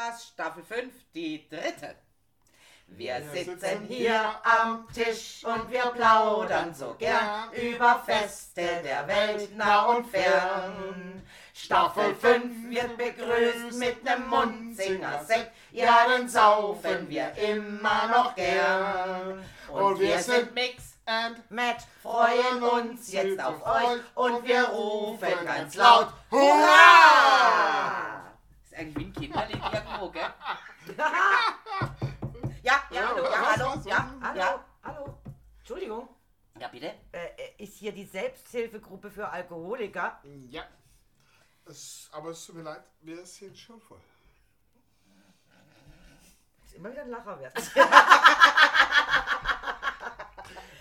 Podcast Staffel 5, die dritte. Wir sitzen hier am Tisch und wir plaudern so gern über Feste der Welt nah und fern. Staffel 5 wird begrüßt mit nem Mundzinger-Sekt, ja, den saufen wir immer noch gern. Und wir sind Mix And Matt, freuen uns jetzt auf euch und wir rufen ganz laut Hurra! Eigentlich ein Kinderlied irgendwo, gell? ja, ja, hallo, ja, hallo, ja? Hallo, ja. hallo. Entschuldigung, Ja, bitte? äh, ist hier die Selbsthilfegruppe für Alkoholiker? ja. Es, aber es tut mir leid, wir sind schon voll. Ist immer wieder ein Lacher wert.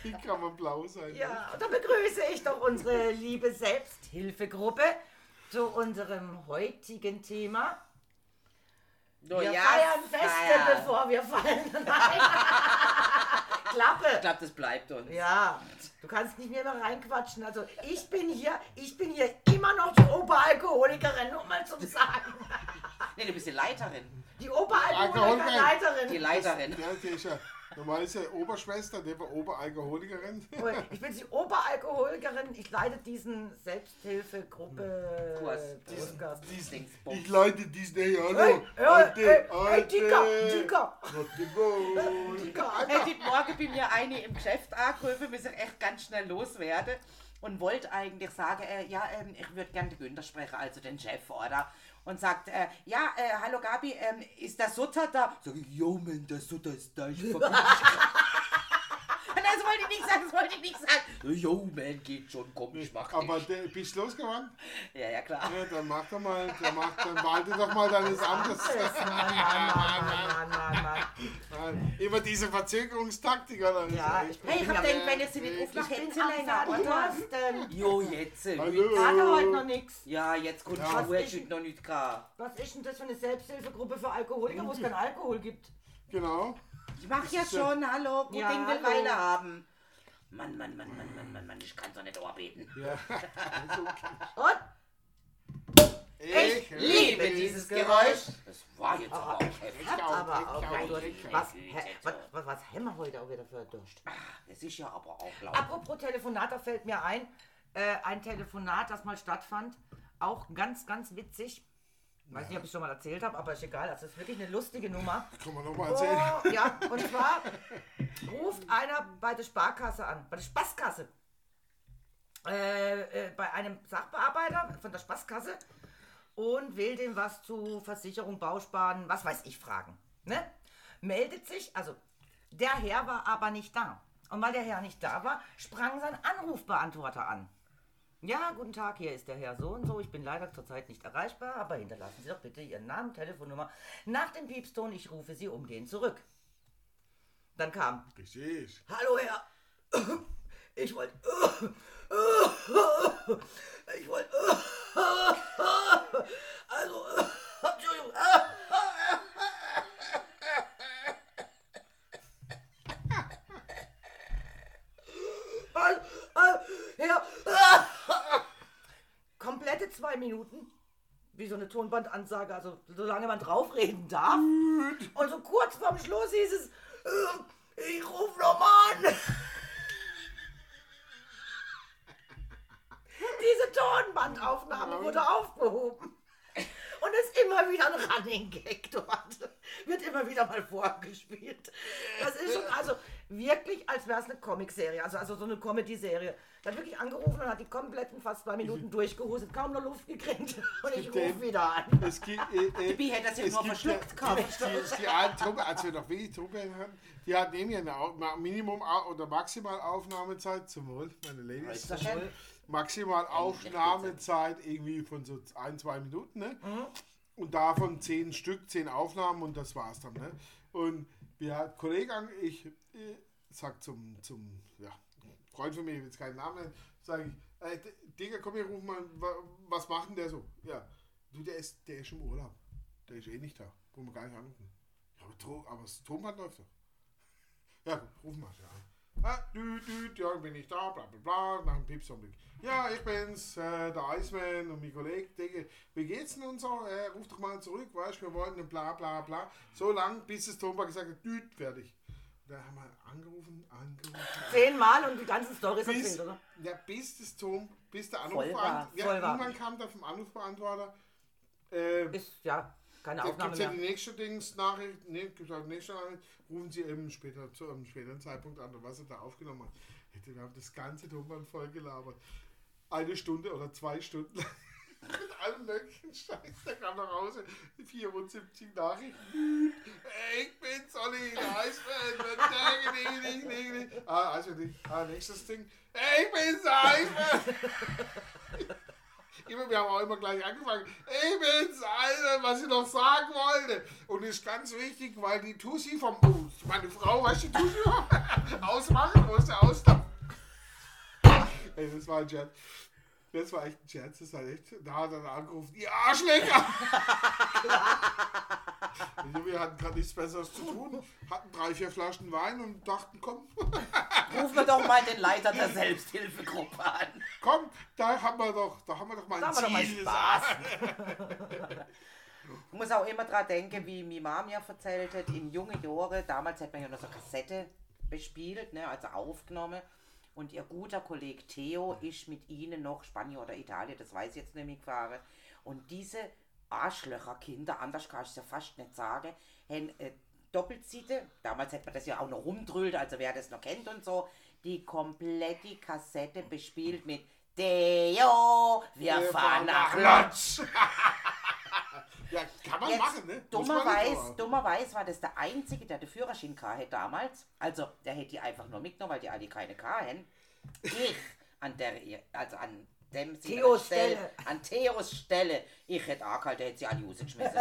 Wie kann man blau sein? Ja, und dann begrüße ich doch unsere liebe Selbsthilfegruppe zu unserem heutigen Thema. Oh, Wir ja, feiern Feste, feiern. bevor wir fallen. Nein. Klappe. Ich glaube, das bleibt uns. Ja, du kannst nicht mehr mal reinquatschen. Also ich bin hier, ich bin hier immer noch die Oberalkoholikerin, um mal zu sagen. Nee, du bist die Leiterin. Die Alkoholikerin. Oberalkoholikerleiterin. Die Leiterin. Ja, die ist ja normalerweise Oberschwester, die war Oberalkoholikerin. Ich bin die Oberalkoholikerin. Ich leite diesen Selbsthilfegruppe Kurs. Podcast. Dingsbums. Ich leite diesen, hey, hallo, Hey, hey, alte, hey, hey, alte, Dicker, Dicker. Rottebund. Dicker, Hey, Alter. die Morgen bei mir eine im Geschäft angerufen, wir sind echt ganz schnell loswerden und wollte eigentlich sagen, äh, ja, ähm, ich würde gerne den Günther sprechen, also den Chef, oder? Und sagt, äh, ja, äh, hallo Gabi, ähm, ist der Sutter da? Sag ich, jo, Mann, der Sutter ist da, ich verbiete Nein, das wollte ich nicht sagen, das wollte ich nicht sagen. Jo, man, geht schon, komm, ich mach Aber dich. der, bist du losgewandt? Ja, ja, klar. Ja, dann mach doch mal, dann, mach, dann walte doch mal deines Amtes. Mann, Mann, Mann, Mann, Mann, Mann. Nein, Immer diese Verzögerungstaktik, oder? Ja, ich Hey, ich hab gedacht, wenn ihr sie nicht ich aufmacht, hätten bin sie länger, oder? Zahnhusten. Jo, jetzt. äh, Hallo. Ich hatte heute noch nichts. Ja, jetzt kommt Ja. schon, noch nicht gehabt. Was ist denn das für eine Selbsthilfegruppe für Alkoholiker, wo es keinen Alkohol gibt? Genau. Ich mach ja ist ja- schon, hallo, gut Ja, will hallo. Weile haben. Mann, Mann, Mann, Mann, Mann, Mann, Mann, ich kann doch nicht orbeten. Ja. Und Ich liebe dieses Geräusch. Das war jetzt aber auch heftig. hat aber ich auch ich. Was, was, was, was haben wir heute auch wieder für Durst? Das ist ja aber auch laut. Apropos Telefonat, da fällt mir ein, äh, ein Telefonat, das mal stattfand, auch ganz, ganz witzig. Ich weiß nicht, ob ich schon mal erzählt habe, aber ist egal. Das ist wirklich eine lustige Nummer. Kann man nochmal erzählen. Oh, ja, und zwar ruft einer bei der Sparkasse an, bei der Spaßkasse. Äh, äh, bei einem Sachbearbeiter von der Spaßkasse und will dem was zu Versicherung, Bausparen, was weiß ich, fragen. Ne? Meldet sich, also der Herr war aber nicht da. Und weil der Herr nicht da war, sprang sein Anrufbeantworter an. Ja, guten Tag, hier ist der Herr so und so. Ich bin leider zurzeit nicht erreichbar, aber hinterlassen Sie doch bitte Ihren Namen, Telefonnummer. Nach dem Piepston, ich rufe Sie umgehend zurück. Dann kam, Richtig. hallo Herr, ich wollte, ich wollte, also, Entschuldigung, Also, äh, Herr, komplette zwei Minuten, wie so eine Tonbandansage, also solange man draufreden darf. Und so kurz vorm Schluss hieß es, äh, ich ruf nochmal an. Diese Tonbandaufnahme wurde aufgehoben. Und ist immer wieder ein Running Gag dort. Wird immer wieder mal vorgespielt. Das ist schon also wirklich, als wäre es eine Comicserie, also, also so eine Comedy-Serie. Der hat wirklich angerufen und hat die kompletten fast zwei Minuten durchgehustet, kaum noch Luft gekriegt. Und ich rufe wieder an. Es gibt, äh, äh, Wie hätte das ja es nur verschluckt ja- gehabt. Die, die, die eine Truppe, als wir noch wenig Truppe hatten, die hat neben mir eine Minimum oder Maximal Aufnahmezeit zum Wohl, meine Ladies. Ist das schön? Maximal Aufnahmezeit irgendwie von so ein, zwei Minuten, ne? Und davon zehn Stück, zehn Aufnahmen und das war's dann, ne? Und wir Kollege ich äh, sag zum, zum, ja, Freund von mir, ich will jetzt keinen Namen nennen, sage ich, äh, D- Digga, komm hier, ruf mal, wa- was macht denn der so? Ja, du, der ist, der ist im Urlaub. Der ist eh nicht da. Wollen wir gar nicht anrufen. Ja, aber, aber das Tonband läuft doch. Ja, gut, ruf mal, ja. Ah, düt, düt, ja, bin ich da, bla bla bla, nach einem Pipsaugenblick. Ja, ich bin's, äh, der Iceman und mein Kollege, Digga, wie geht's denn und so? Äh, ruf doch mal zurück, weißt wir wollten bla bla bla. So lang, bis das Tonband gesagt hat, düt, fertig. Da haben wir angerufen, angerufen. Zehnmal und die ganze Story ist Bis, erzählt, oder? ja, bis das Ton, bis der Anrufbeantworter, ja, irgendwann kam da vom Anrufbeantworter, äh, Ist ja keine Aufnahme gibt es ja mehr. die nächste Dings-Nachricht, nee, gibt's auch die nächste Nachricht, rufen Sie eben später zu einem späteren Zeitpunkt an, was er da aufgenommen hat. Wir haben das ganze Tonband voll gelabert. Eine Stunde oder zwei Stunden lang. Mit allem möglichen Scheiß. Da kam nach Hause 74 Nachrichten. Hey, ich bin Solly, Eismann. Ah, also. Ah, nächstes Ding. Ich bin's, Eismann. Immer, wir haben auch immer gleich angefangen. Ich bin's, Alter, was ich noch sagen wollte. Und ist ganz wichtig, weil die Tussi vom. Oh, meine Frau, weißt du, die Tussi ausmachen, der Auslauf? Ey, das war ein Scherz. Das war echt ein Scherz, das war echt. Da hat er dann angerufen, die Arschlecker! Wir hatten gerade nichts Besseres zu tun, hatten drei, vier Flaschen Wein und dachten, komm, Rufen wir doch mal den Leiter der Selbsthilfegruppe an. komm, da haben wir doch, da haben wir doch mal Da ein haben wir doch mal. Spaß. Ich muss auch immer dran denken, wie meine Mama mir erzählt hat, in jungen Jahren, damals hat man ja noch so Kassette bespielt, ne, also aufgenommen. Und ihr guter Kollege Theo ist mit ihnen noch Spanien oder Italien, das weiß ich jetzt mehr, gefahren. Und diese Arschlöcherkinder, anders kann ich es ja fast nicht sagen, haben äh, Doppelseite, damals hätte man das ja auch noch rumdrüllt, also wer das noch kennt und so, die komplette Kassette bespielt mit Theo, wir, fahren nach Lodz. Ja, kann man Jetzt, machen, ne? Dummerweise, dummerweise war das der Einzige, der den Führerschein hatte damals. Also, der hätte die einfach nur mitgenommen, weil die alle keine hatten. Ich, an der, also an dem Theos Stelle, Stelle. an Theos Stelle, ich hätte angehalten, hätte sie alle rausgeschmissen.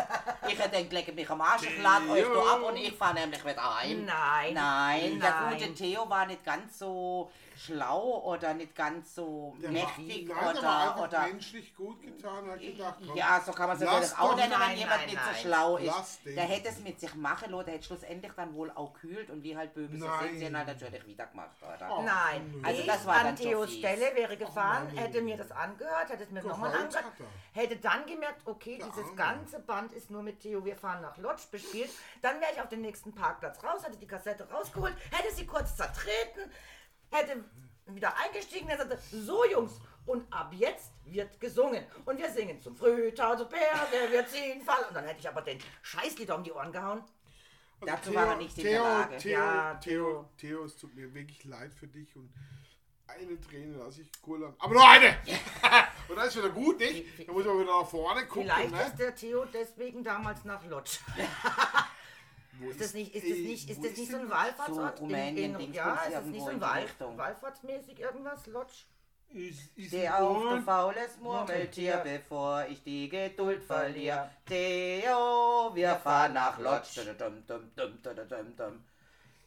ich hätte dann gleich mich am Arsch, ich lade euch da ab und ich fahre nämlich wieder heim. Nein. Nein, der Nein. gute Theo war nicht ganz so schlau oder nicht ganz so Der mächtig war, nein, oder, oder menschlich gut getan, hat gedacht, komm, ja, so kann man es natürlich auch nennen, wenn Nein, jemand nein, nicht nein. so schlau ist. Der hätte es mit sich machen lassen, der hätte schlussendlich dann wohl auch kühlt und wie halt Böbis so Nein. sind, sie haben halt natürlich wieder gemacht, oder? Oh. Nein, Also das war an Theos. Stelle wäre gefahren, Mann. hätte mir das angehört, hätte es mir nochmal angehört, hätte dann gemerkt, okay, Der dieses Arme. ganze Band ist nur mit Theo, wir fahren nach Lodz bespielt. Dann wäre ich auf den nächsten Parkplatz raus, hätte die Kassette rausgeholt, hätte sie kurz zertreten, hätte wieder eingestiegen, hätte gesagt, so Jungs, und ab jetzt wird gesungen. Und wir singen zum Frühtau, zu Pferde, wir ziehen Fall. Und dann hätte ich aber den Scheißlieder um die Ohren gehauen. Also Dazu war er nicht in Theo, der Lage. Theo, Ja, Theo, Theo, es tut mir wirklich leid für dich und eine Träne lasse ich kullern. Aber nur eine! und dann ist wieder gut, nicht? Da muss man wieder nach vorne gucken. Vielleicht ne? ist der Theo deswegen damals nach Lodz. Wo Ist das nicht, ist das nicht, ist das nicht so ein Wallfahrtsort? So Rumänien, in, in, ja, ist das nicht so in ein Wall. Wallfahrtsmäßig irgendwas? Lodz? Ist, ist Steh auf, du faules Murmeltier, bevor ich die Geduld verliere. Theo, wir fahren nach dum.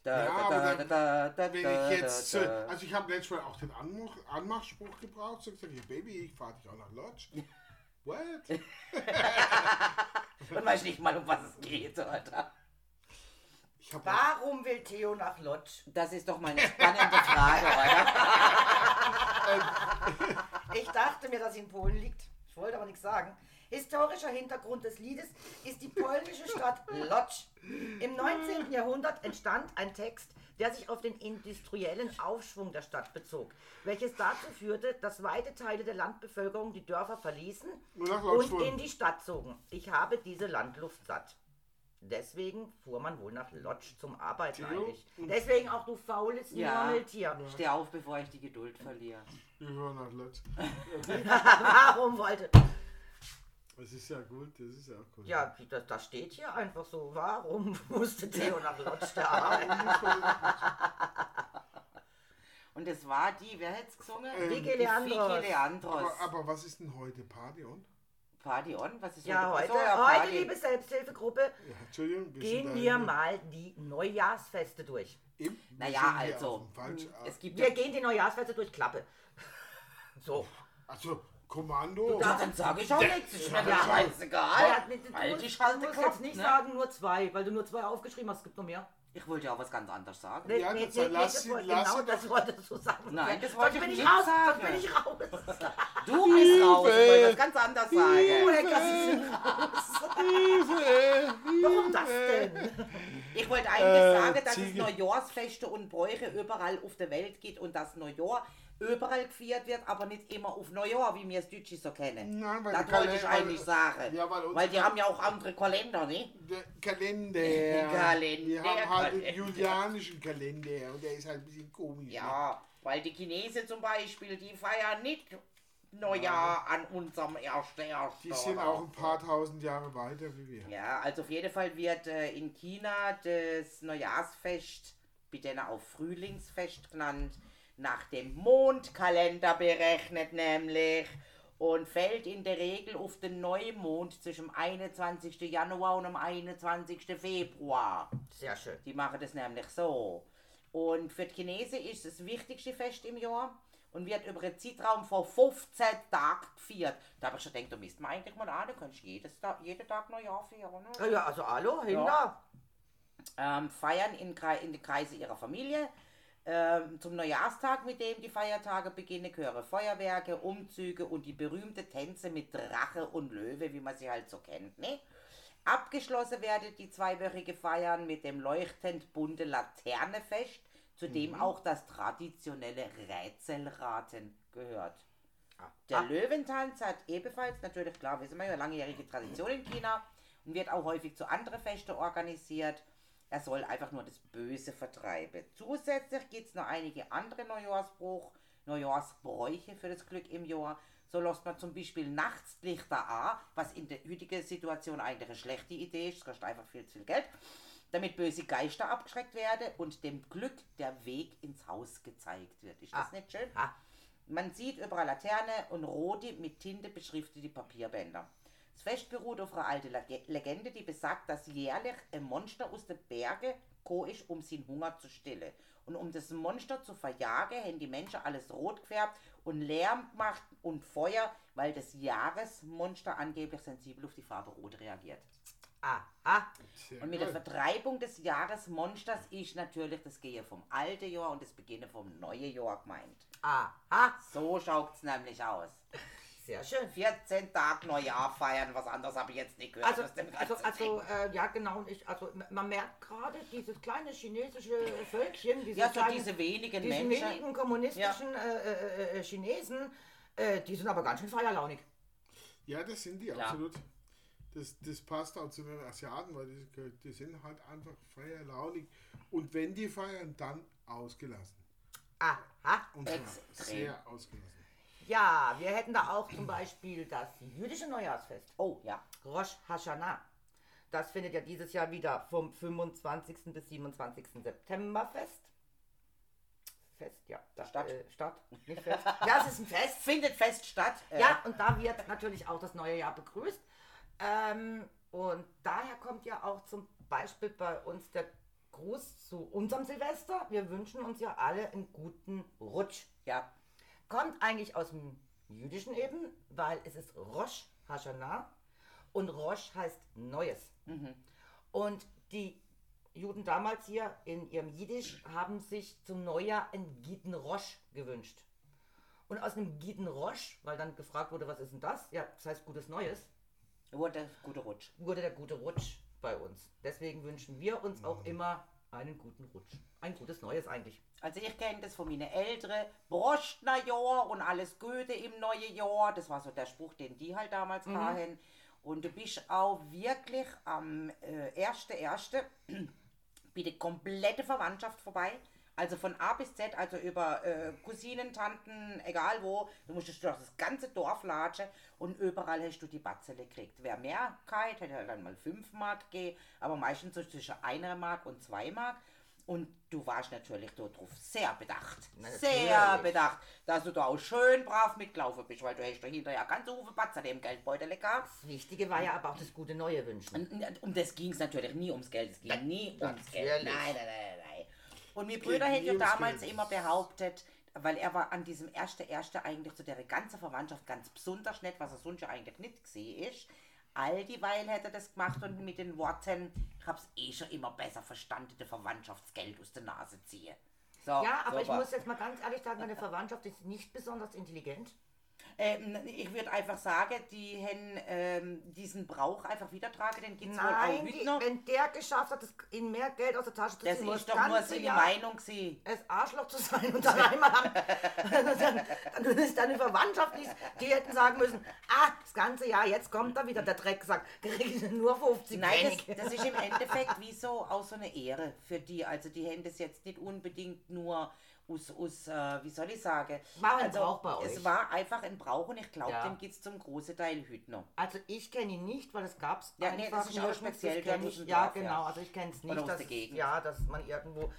Da, Ja, da, aber da, dann- da, Wenn ich jetzt, äh, also ich habe letztes Mal auch den Anmach, Anmachspruch gebraucht, so gesagt, hey Baby, ich fahre dich auch nach Lodge. What? Und weiß nicht mal, um was es geht, oder? Warum will Theo nach Lodz? Das ist doch mal eine spannende Frage, oder? Ich dachte mir, dass sie in Polen liegt. Ich wollte aber nichts sagen. Historischer Hintergrund des Liedes ist die polnische Stadt Lodz. Im 19. Jahrhundert entstand ein Text, der sich auf den industriellen Aufschwung der Stadt bezog, welches dazu führte, dass weite Teile der Landbevölkerung die Dörfer verließen und in die Stadt zogen. Ich habe diese Landluft satt. Deswegen fuhr man wohl nach Lodz zum Arbeiten Theo? eigentlich. Deswegen auch du faules Ja. Murmeltier. Steh auf, bevor ich die Geduld verliere. Wir fahren nach Lodge. Warum wollte... Das ist ja gut, das ist ja auch gut. Ja, das, das steht hier einfach so. Warum musste Theo nach Lodz der Arbeit? Und es war die, wer hätte es gesungen? Ähm, Vicky Die Leandros. Vicky Leandros. Aber, aber was ist denn heute Party und? Party on? Was ist Ja, heute, Achso, ja, heute, liebe Selbsthilfegruppe, Ja, Entschuldigung, wir gehen wir da mal die Neujahrsfeste durch. Im, Naja, also, falsch, es gibt Wir ja, gehen die Neujahrsfeste durch Klappe. So. also, Kommando. Ja, dann sage ich auch nichts, ist mir Ja. scheißegal. Ja, du, du, halt musst- die du musst Kopf, jetzt nicht ne? sagen nur zwei, weil du nur zwei aufgeschrieben hast. Es gibt noch mehr. Ich wollte ja auch was ganz anderes sagen. Nee, Ja, nee, das- nee, nee, lass wollte- lass genau sie das wolltest du sagen. Nein, das wollte ich nicht raus, sagen. sonst bin ich raus. Du bist raus, ich wollte was ganz anderes sagen. Sie sind raus. Hilfe! Warum das denn? Ich wollte eigentlich Äh, sagen, dass Ziege. es Neujahrsfeste und Bräuche überall auf der Welt gibt und das Neujahr überall gefeiert wird, aber nicht immer auf Neujahr, wie wir es Deutsche so kennen. Nein, weil das wollte ich eigentlich sagen. Ja, weil weil die haben ja auch andere Kalender, ne? Der Kalender. Kalender, Wir haben halt den julianischen Kalender und der ist halt ein bisschen komisch. ne? Ja, weil die Chinesen zum Beispiel, die feiern nicht Neujahr an unserem ersten ersten. Die sind auch ein paar tausend Jahre weiter wie wir. Ja, also auf jeden Fall wird äh, in China das Neujahrsfest, bitte auch Frühlingsfest genannt, nach dem Mondkalender berechnet nämlich und fällt in der Regel auf den Neumond zwischen dem 21. Januar und dem 21. Februar. Sehr schön. Die machen das nämlich so. Und für die Chinesen ist es das wichtigste Fest im Jahr und wird über einen Zeitraum von 15 Tagen gefeiert. Da habe ich schon gedacht, da müsste man eigentlich mal an, du kannst jedes Tag, jeden Tag Neujahr feiern. Ne? Ja, Ja, also hallo, Hinder. ähm, feiern in, in den Kreise ihrer Familie. Ähm, zum Neujahrstag, mit dem die Feiertage beginnen, gehören Feuerwerke, Umzüge und die berühmte Tänze mit Drache und Löwe, wie man sie halt so kennt. Ne? Abgeschlossen werden die zweiwöchige Feiern mit dem leuchtend bunte Laternefest, zu dem auch das traditionelle Rätselraten gehört. Der Ah. Löwentanz hat ebenfalls, natürlich klar, wissen wir ja, langjährige Tradition in China und wird auch häufig zu anderen Festen organisiert. Er soll einfach nur das Böse vertreiben. Zusätzlich gibt es noch einige andere Neujahrsbruch, Neujahrsbräuche für das Glück im Jahr. So lässt man zum Beispiel nachts Lichter an, was in der heutigen Situation eigentlich eine schlechte Idee ist. Es kostet einfach viel zu viel Geld. Damit böse Geister abgeschreckt werden und dem Glück der Weg ins Haus gezeigt wird. Ist das Ah. nicht schön? Ah. Man sieht überall Laterne und rote mit Tinte beschriftete Papierbänder. Das Fest beruht auf einer alten Lege- Legende, die besagt, dass jährlich ein Monster aus den Bergen gekommen ist, um seinen Hunger zu stillen. Und um das Monster zu verjagen, haben die Menschen alles rot gefärbt und Lärm gemacht und Feuer, weil das Jahresmonster angeblich sensibel auf die Farbe rot reagiert. Ah, ah. Und mit der. Vertreibung des Jahresmonsters ist natürlich das Gehen vom alten Jahr und das Beginnen vom neuen Jahr gemeint. Ah, ah. So schaut's nämlich aus. Sehr schön. 14 Tage Neujahr feiern, was anderes habe ich jetzt nicht gehört. Also, also, also äh, ja genau, und ich, also man merkt gerade dieses kleine chinesische Völkchen, diese, ja, so kleinen, diese wenigen diese Menschen. wenigen kommunistischen äh, äh, äh, Chinesen, äh, die sind aber ganz schön feierlaunig. Ja, das sind die, Klar. absolut. Das, das passt auch zu den Asiaten, weil die, die sind halt einfach feierlaunig. Und wenn die feiern, dann ausgelassen. Aha. Und zwar Extrem. sehr ausgelassen. Ja, wir hätten da auch zum Beispiel das jüdische Neujahrsfest, Oh, ja. Rosh Hashanah. Das findet ja dieses Jahr wieder vom 25. bis 27. September fest. Fest, ja. Da, Statt. Äh, statt, nicht fest. Ja, es ist ein Fest. Findet fest statt. Äh, Ja, und da wird natürlich auch das neue Jahr begrüßt. Ähm, und daher kommt ja auch zum Beispiel bei uns der Gruß zu unserem Silvester. Wir wünschen uns ja alle einen guten Rutsch. ja. Kommt eigentlich aus dem Jüdischen eben, weil es ist Rosh Hashanah und Rosh heißt Neues. Und die Juden damals hier in ihrem Jiddisch haben sich zum Neujahr ein Gitten Rosh gewünscht. Und aus einem Gitten Rosh, weil dann gefragt wurde, was ist denn das? Ja, das heißt gutes Neues, Wurde guter Rutsch. wurde der gute Rutsch bei uns. Deswegen wünschen wir uns auch immer einen guten Rutsch. Ein gutes Neues eigentlich. Also ich kenne das von meinen Eltern. Brostner Jahr und alles Gute im neuen Jahr. Das war so der Spruch, den die halt damals hatten. Und du bist auch wirklich am äh, 1.1. bei der komplette Verwandtschaft vorbei. Also von A bis Z, also über äh, Cousinen, Tanten, egal wo. Du musstest durch das ganze Dorf latschen und überall hast du die Batzele gekriegt. Wer mehr gehabt, hätte halt dann mal 5 Mark gegeben, aber meistens so zwischen 1 Mark und 2 Mark. Und du warst natürlich darauf sehr bedacht. Sehr Natürlich. bedacht, dass du da auch schön brav mitgelaufen bist, weil du hast da hinterher ganz viele Batzele im Geldbeutel gehabt. Das Wichtige war ja aber auch das gute Neue wünschen. Und um das ging es natürlich nie ums Geld. Es ging nie ums Geld. Nein, nein, nein, nein. Und mein Bruder nie hätte ja damals immer behauptet, weil er war an diesem ersten erste eigentlich zu der ganzen Verwandtschaft ganz besonders nett, was er sonst ja eigentlich nicht gesehen ist. All dieweil hätte er das gemacht und mit den Worten, ich hab's eh schon immer besser verstanden, der Verwandtschaftsgeld aus der Nase ziehe. So, Ja, aber ich super. muss jetzt mal ganz ehrlich sagen, meine Verwandtschaft ist nicht besonders intelligent. Ähm, ich würde einfach sagen, die haben ähm, diesen Brauch einfach wieder tragen, den gibt's wohl auch die, noch. wenn der geschafft hat, das, ihnen mehr Geld aus der Tasche zu Das ziehen, ist das doch nur seine Jahr Meinung sie. es Arschloch zu sein und dann einmal am, dann, dann ist deine Verwandtschaft nicht, die hätten sagen müssen, ah, das ganze Jahr, jetzt kommt da wieder der Drecksack, kriegen nur 50 Nein, das, das ist im Endeffekt wie so auch so eine Ehre für die. Also die haben das jetzt nicht unbedingt nur aus, aus äh, wie soll ich sagen? War ein also, Brauch bei Es euch. war einfach ein Brauch und ich glaube, Ja. den gibt es zum großen Teil heute noch. Also ich kenne ihn nicht, weil es gab es Ja, nee, einfach das ist auch speziell das ich, dem Ja, Dorf, genau, also ich kenne es nicht, dass, ja, dass man irgendwo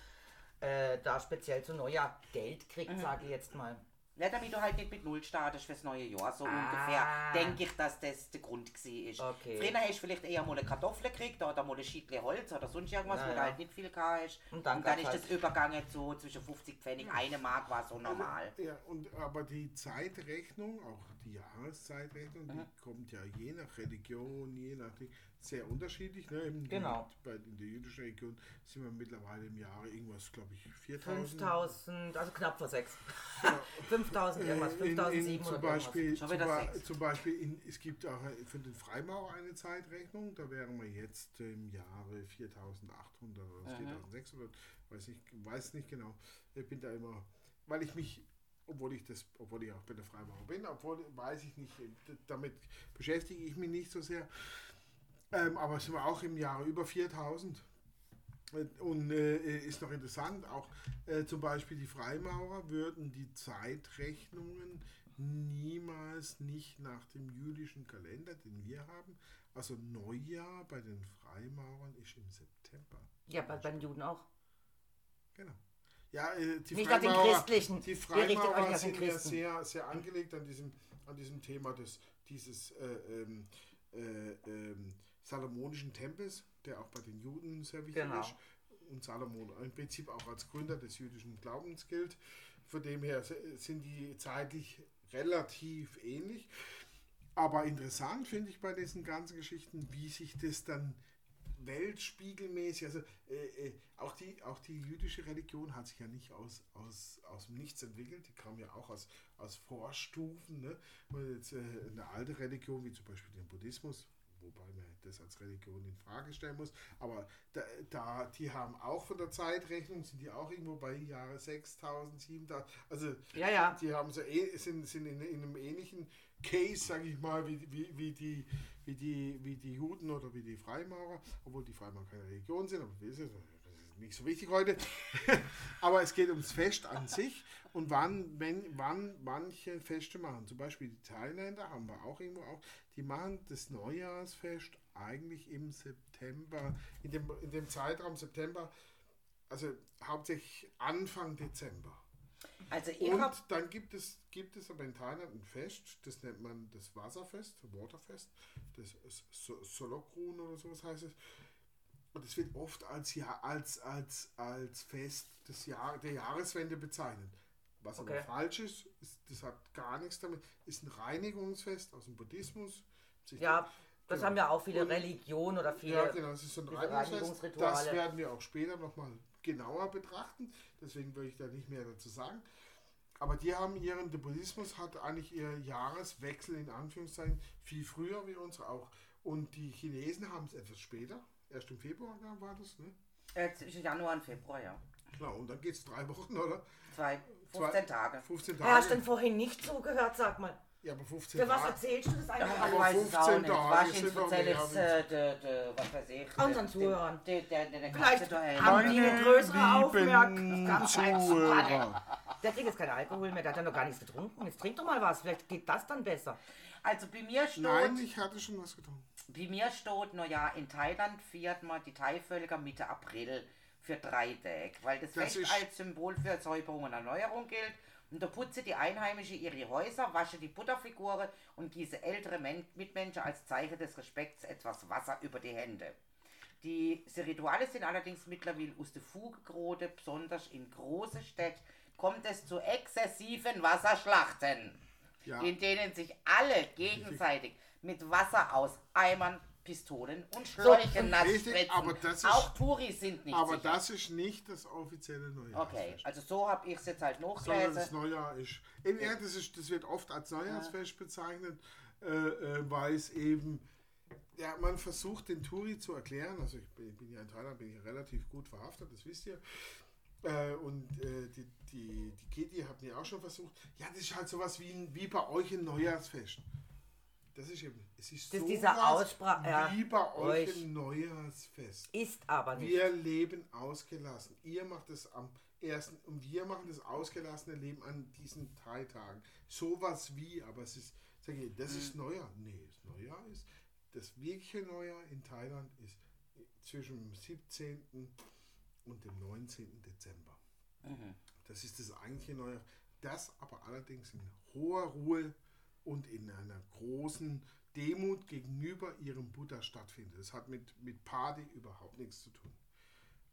äh, da speziell zu Neujahr Geld kriegt, Mhm. sage ich jetzt mal. Ja, damit du halt nicht mit Null startest fürs neue Jahr, so Ah. ungefähr, denke ich, dass das der Grund war. Okay. Früher hast du vielleicht eher mal eine Kartoffel gekriegt oder mal ein Schiedle Holz oder sonst irgendwas, Na wo du ja. halt nicht viel hast. Und dann Und dann ist halt- das übergangen so zwischen 50 Pfennig, eine Mark war so normal. Ja, und aber die Zeitrechnung, auch die Jahreszeitrechnung, Mhm. die kommt ja je nach Religion, je nach sehr unterschiedlich. Ne? Eben Genau. Die, bei, in der jüdischen Religion sind wir mittlerweile im Jahre irgendwas, glaube ich, 4000. 5000, also knapp vor 6. 5000 irgendwas, Äh, in, in, 5700 zum Beispiel, Schon zum, Ba- zum Beispiel in, es gibt auch äh, für den Freimaurer eine Zeitrechnung, da wären wir jetzt im Jahre 4800 oder Mhm. 4600, weiß nicht, weiß nicht genau. Ich bin da immer, weil ich mich, obwohl ich das, obwohl ich auch bei der Freimaurer bin, obwohl weiß ich nicht, d- damit beschäftige ich mich nicht so sehr. Ähm, aber sind wir auch im Jahre über 4000. Und äh, ist noch interessant, auch äh, zum Beispiel die Freimaurer würden die Zeitrechnungen niemals nicht nach dem jüdischen Kalender, den wir haben. Also Neujahr bei den Freimaurern ist im September. Ja, bei, beim Juden auch. Genau. Ja, äh, die Nicht nach den Freimaurer, Christlichen. die Freimaurer den sind ja sehr, sehr angelegt an diesem, an diesem Thema des, dieses äh, ähm, äh, ähm, salomonischen Tempels, der auch bei den Juden sehr wichtig Genau. ist. Und Salomon im Prinzip auch als Gründer des jüdischen Glaubens gilt. Von dem her sind die zeitlich relativ ähnlich. Aber interessant finde ich bei diesen ganzen Geschichten, wie sich das dann weltspiegelmäßig, also äh, äh, auch, die, auch die jüdische Religion hat sich ja nicht aus, aus, aus dem Nichts entwickelt, die kam ja auch aus, aus Vorstufen. Ne? Und jetzt, äh, eine alte Religion, wie zum Beispiel den Buddhismus, wobei man das als Religion in Frage stellen muss, aber da, da, die haben auch von der Zeitrechnung, sind die auch irgendwo bei Jahre 6000, 7000, also Ja, ja. die haben so eh, sind, sind in, in einem ähnlichen Case, sage ich mal, wie, wie, wie, die, wie, die, wie die Juden oder wie die Freimaurer, obwohl die Freimaurer keine Religion sind, aber das ist nicht so wichtig heute. aber es geht ums Fest an sich und wann, wenn, wann manche Feste machen. Zum Beispiel die Thailänder haben wir auch irgendwo auch, die machen das Neujahrsfest eigentlich im September, in dem, in dem Zeitraum September, also hauptsächlich Anfang Dezember. Also Und dann gibt es, gibt es aber in Thailand ein Fest, das nennt man das Wasserfest, Waterfest, das Solokrun oder sowas heißt es. Und es wird oft als, ja, als, als, als Fest des Jahr, der Jahreswende bezeichnet. Was Okay. aber falsch ist, ist, das hat gar nichts damit, ist ein Reinigungsfest aus dem Buddhismus. Ja, das Genau. haben ja auch viele Religionen oder viele. ja, genau, es ist so ein Reinigungsfest. Das werden wir auch später nochmal genauer betrachten. Deswegen will ich da nicht mehr dazu sagen. Aber die haben ihren, der Buddhismus hat eigentlich ihr Jahreswechsel in Anführungszeichen viel früher wie unsere auch. Und die Chinesen haben es etwas später. Erst im Februar ja, war das, ne? äh, zwischen Januar und Februar, ja. Genau, und dann geht es drei Wochen, oder? Zwei, 15 Zwei- Tage. 15 Ja, hast du Tage. denn vorhin nicht zugehört, sag mal. Ja, aber 15 Für was Tage. erzählst du das Ja, eigentlich ich alles? weiß es auch 15 nicht. Tage sind doch erzähle mehr, äh, de, de, was weiß ich. Unseren Zuhörern. de- de- de- de- Vielleicht haben die eine größere Aufmerksamkeit. Zuhörer. Der trinkt jetzt keinen Alkohol mehr, der hat ja noch gar nichts getrunken. Jetzt trink doch mal was, vielleicht geht das dann besser. Also bei mir steht, Nein, ich hatte schon was getrunken. Bei mir steht, naja, in Thailand feiert man die Thai-Völker Mitte April für drei Tage, weil das, Das Fest als Symbol für Säuberung und Erneuerung gilt. Und da putzen die Einheimischen ihre Häuser, waschen die Butterfiguren und gießen ältere Men Mitmenschen als Zeichen des Respekts etwas Wasser über die Hände. Diese Rituale sind allerdings mittlerweile aus der Fuge geraten, besonders in große Städten kommt es zu exzessiven Wasserschlachten, Ja. in denen sich alle gegenseitig mit Wasser aus Eimern, Pistolen und Schläuchen nass Richtig, spritzen. aber das ist- Auch Touris sind nicht Aber sicher. das ist nicht das offizielle Neujahr. Okay, also so habe ich es jetzt halt sondern nachgelesen. das Neujahr ist. In ja, das, ist das wird oft als Neujahrsfest bezeichnet, äh, äh, weil es eben, ja, man versucht den Touri zu erklären. Also ich bin, bin ja in Thailand bin ich relativ gut verhaftet, das wisst ihr. Äh, und äh, die, die, die Kitty hat mir auch schon versucht, ja, das ist halt sowas wie, ein, wie bei euch ein Neujahrsfest. Das ist eben, es ist so dieser Aussprach- ja, wie bei euch euch. ein Neujahrsfest. Ist aber nicht. Wir leben ausgelassen. Ihr macht es am ersten und wir machen das ausgelassene Leben an diesen drei Tagen. Sowas wie, aber es ist, sag ich, das ist Neujahr. Nee, das Neujahr ist, das wirkliche Neujahr in Thailand ist zwischen dem 17. und dem 19. Dezember. Das ist das eigentliche Neujahr. Das aber allerdings in hoher Ruhe und in einer großen Demut gegenüber ihrem Buddha stattfindet. Das hat mit, mit Party überhaupt nichts zu tun.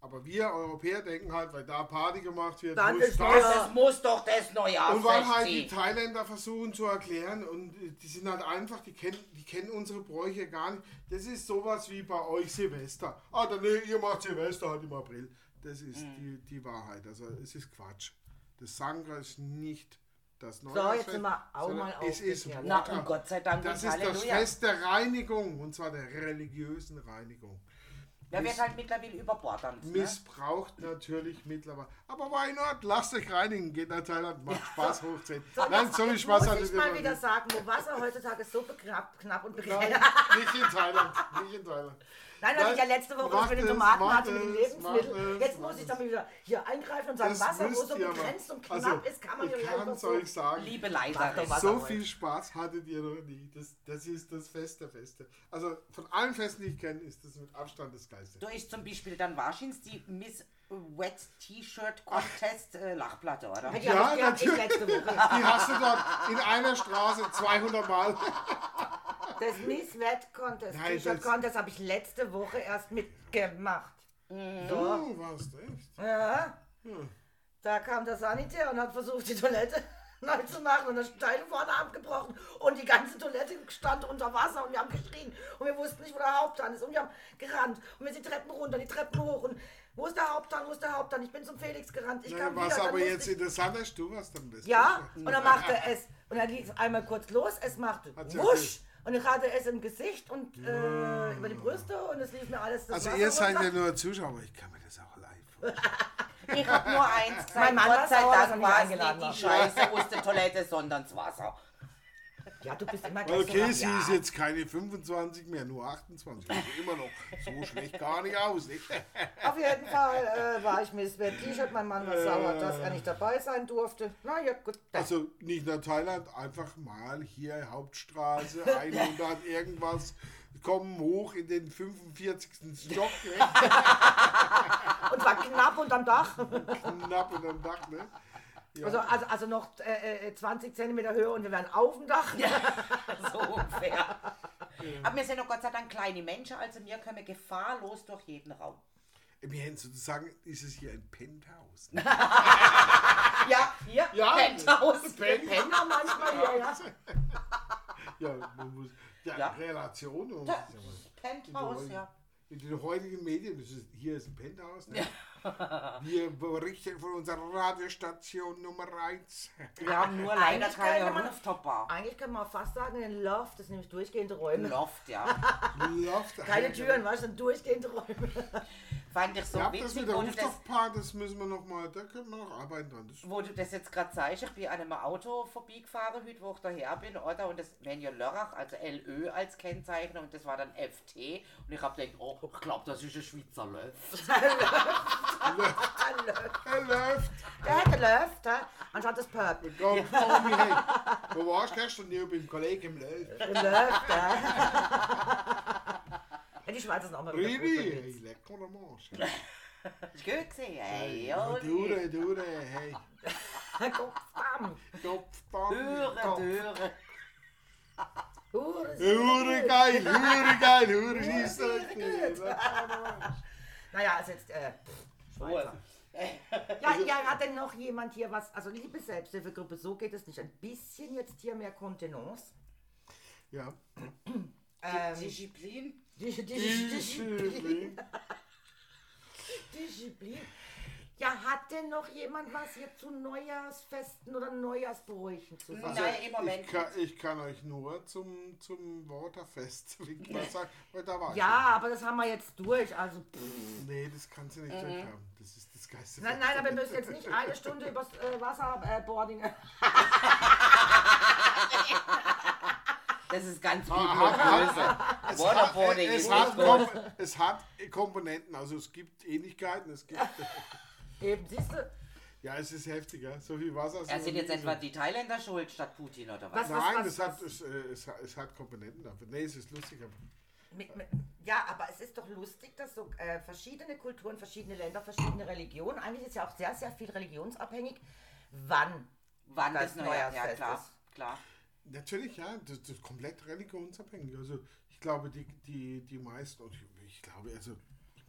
Aber wir Europäer denken halt, weil da Party gemacht wird, Dann muss ist das. Neujahr. Es muss doch das Und weil halt die. Thailänder versuchen zu erklären und äh, die sind halt einfach, die kennen, die kennen unsere Bräuche gar nicht. Das ist sowas wie bei euch Silvester. Ah, dann nee, ihr macht Silvester halt im April. Das ist Mhm. die, die Wahrheit. Also es ist Quatsch. Das Sangra ist nicht das jetzt Neujahrsfest. sind wir auch mal es ist. Na, und Gott sei Dank Das ist das Halleluja. Fest der Reinigung und zwar der religiösen Reinigung. Der wird halt mittlerweile überbordend. Ne? Missbraucht natürlich mittlerweile. Aber why not? Lasst euch reinigen. Geht nach Thailand, macht Spaß hochziehen. Nein, so viel Jetzt Spaß muss ich mal wieder sagen, wo Wasser heutzutage so knapp und begrenzt. nicht in Thailand. Nicht in Thailand. Nein, was ich ja letzte Woche macht mit den es, Tomaten macht hatte, mit den es, Lebensmitteln. es, Jetzt muss ich dann wieder hier eingreifen und sagen, Das Wasser, wo so begrenzt und Also, knapp ist, kann man ja ich nicht kann einfach es so. euch sagen. Liebe Leiter. So viel Spaß hattet ihr noch nie. Das, das ist das Fest der Feste. Also von allen Festen, die ich kenne, ist das mit Abstand das Geilste. Da ist zum Beispiel dann wahrscheinlich die Miss Wet T-Shirt Contest äh, Lachplatte, oder? Die Ja, ich natürlich. letzte Woche. Die hast du dort in einer Straße 200 Mal. Das Miss Wet Contest, Nein, T-Shirt das- Contest habe ich letzte Woche erst mitgemacht. Du warst echt. Ja. Da kam der Sanitär und hat versucht, die Toilette neu zu machen und das Teil vorne abgebrochen und die ganze Toilette stand unter Wasser und wir haben geschrien und wir wussten nicht, wo der Haupthahn ist und wir haben gerannt und wir sind die Treppen runter, die Treppen hoch und wo ist der Haupthahn, wo ist der Haupthahn? Ich bin zum Felix gerannt, ich kam was wieder. dann aber musste jetzt ich, interessant ist, du warst dann das. Ja, und dann machte es, und dann ging es einmal kurz los, es machte Hat sie wusch und ich hatte es im Gesicht und äh, über die Brüste und es lief mir alles das Also Wasser ihr seid runter. ja nur Zuschauer, ich kann mir das auch live vorstellen. Ich hab nur eins gesagt, Mein Mann war Gott sei er Dank nicht war es eingeladen nicht die. Scheiße aus der Toilette, sondern das Wasser. Ja, du bist immer gleich Okay, so sie ist jetzt keine 25 mehr, nur 28. Also immer noch so schlecht gar nicht aus. Nicht? Auf jeden Fall äh, war ich Miss Wet T-Shirt. Mein Mann war sauer, dass er nicht dabei sein durfte. Na ja, gut. Das Also nicht nach Thailand, einfach mal hier Hauptstraße, 100 irgendwas, kommen hoch in den 45. Stock, ne? und war knapp unterm Dach. knapp unterm Dach. Ne? Ja. Also, also, also noch äh, äh, 20 Zentimeter Höhe und wir wären auf dem Dach. So ungefähr. Aber wir sind noch Gott sei Dank kleine Menschen, also wir können gefahrlos durch jeden Raum. Wir hätten sozusagen, ist es hier ein Penthouse. Ja, hier, Ja, Penthouse. Penner manchmal hier, ja. Ja, man muss, ja, Ja. Relation. Und, Ja. Penthouse, ja. In den heutigen Medien, ist, hier ist ein Penthouse. Ne? Wir berichten von unserer Radiostation Nummer 1. Wir haben nur leider Eigentlich keine könnte man- Rooftop-Bar. Eigentlich kann man fast sagen, ein Loft, das sind nämlich durchgehende Räume. Loft, ja. Loft. Keine Türen, weißt du, sind durchgehende Räume. Fand ich so Ja, das witzig, mit der du, das, das müssen wir noch mal, da können wir noch arbeiten dran. Das wo du das jetzt gerade zeigst. Ich bin an einem Auto vorbeigefahren, heute, wo ich daher bin, oder? Und das ja Lörrach, also LÖ als Kennzeichen und das war dann FT. Und ich hab gedacht, oh, ich glaube, das ist ein Schweizer Löff. er läuft. Der hätte Loft, hä? anstatt das Purple. Komm, komm, hey. Wo warst du gestern? Ja, beim Kollegen im Löw. Ein Loft, hä? Ja, die Schweizer sind auch mal wieder gut. Really? Hey, lecker der Marsch. Ist gut gesehen? Hey, Ja, ja. Dure, Dure, hey. Kopf, bam. Kopf, bam. Döre, Döre. Hure, Hure geil, hure geil, hure schießt Naja, also jetzt, äh, pff, Ja, ja, hat denn noch jemand hier was, also liebe Selbsthilfegruppe, so geht es nicht. Ein bisschen jetzt hier mehr Kontenance. Ja. Ähm, Disziplin. Disziplin. Disziplin. Ja, hat denn noch jemand was hier zu Neujahrsfesten oder Neujahrsbräuchen zu sagen? Nein, im Moment. Ich kann, ich kann euch nur zum, zum Waterfest was sagen, weil da war ich Ja, aber das haben wir jetzt durch. Also, pff. Nee, das kannst du nicht Mhm. durchhaben. Das ist das Geiste. nein, nein, aber wir müssen jetzt nicht eine Stunde übers äh, Wasserboarding. Das ist ganz Ah, übel böse. Waterboarding es, ist hat, gut. Kom es hat Komponenten, also es gibt Ähnlichkeiten, es gibt. Eben, siehst du? ja, es ist heftiger. So viel Wasser. Er sind jetzt etwa die Thailänder schuld statt Putin oder Was, was? Nein, was, es, hat, was? es, äh, es, es hat Komponenten dafür. Nee, es ist lustig. Aber Mit, mit, ja, aber es ist doch lustig, dass so äh, verschiedene Kulturen, verschiedene Länder, verschiedene Religionen, eigentlich ist ja auch sehr, sehr viel religionsabhängig, wann Wann das das Neujahr? Ja, Neujahrsfest klar. ist. klar. Natürlich, ja, das, das ist komplett religionsabhängig. Also ich glaube, die, die, die meisten, und ich, ich glaube, also,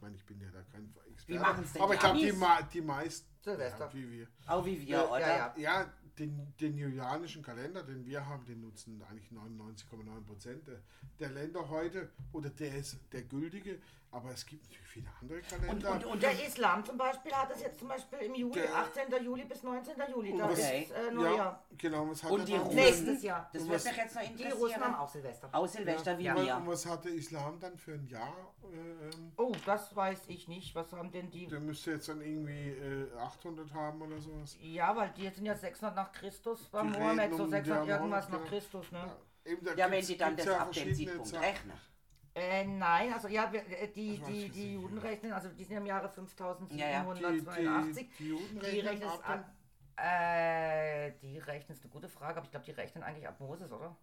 meine, ich bin ja da kein Experte, aber ich glaube, die, die meisten, Silvester. Ja, wie wir, Auch wie wir, Ja, oder? ja, ja, den, den julianischen Kalender, den wir haben, den nutzen eigentlich 99,9 Prozent der, der Länder heute, oder der ist der gültige, aber es gibt natürlich viele andere Kalender. Und, und, und Der Islam zum Beispiel hat es jetzt zum Beispiel im Juli, Der- 18. Juli bis 19. Juli. Da was- ist äh, Neujahr. ja, genau, was hat Und die dann? Russen- Nächstes Jahr. das Und wird was- mich jetzt noch Die Russen interessieren. haben auch Silvester. Auch Silvester wie Ja. Und wir. was hat der Islam dann für ein Jahr? Äh, ähm, Oh, das weiß ich nicht. Was haben denn die? der müsste jetzt dann irgendwie äh, 800 haben oder sowas. Ja, weil die sind ja 600 nach Christus, war Die Mohammed so um 600 der irgendwas nach. Christus, ne? Ja, eben, da Ja, wenn die dann das ja ab dem Zeitpunkt rechnen. Äh, nein, also ja, äh, die, die, die. Juden rechnen, also die sind im Jahre Die, 5782. die, die Juden Die rechnen ab ab. Äh, die rechnen ist eine gute Frage, aber ich glaube, die rechnen eigentlich ab Moses, oder?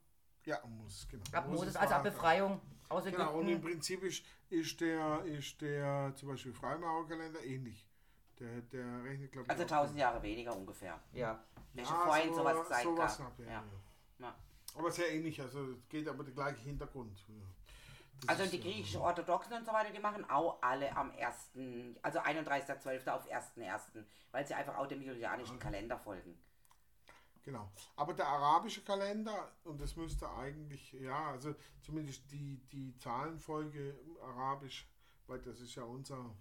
Ja, muss, genau. Ab Moses, also war- ab Befreiung aus Ägypten. Genau, und im Prinzip ist, ist, der, ist der zum Beispiel Freimaurerkalender ähnlich. Der, der rechnet, glaube ich. Also auch- 1000 Jahre weniger ungefähr. ja. Ich Ja, habe vorhin so- sowas gesagt. sowas gehabt. ab, ja, ja. Aber sehr ähnlich, also es geht aber der gleiche Hintergrund. Das Also die äh, griechischen Orthodoxen und so weiter, die machen auch alle am 1., also 31.12. auf 1.1., weil sie einfach auch dem julianischen Kalender folgen. Genau. Aber der arabische Kalender, und das müsste eigentlich, ja, also zumindest die, die Zahlenfolge arabisch, weil das ist ja unser.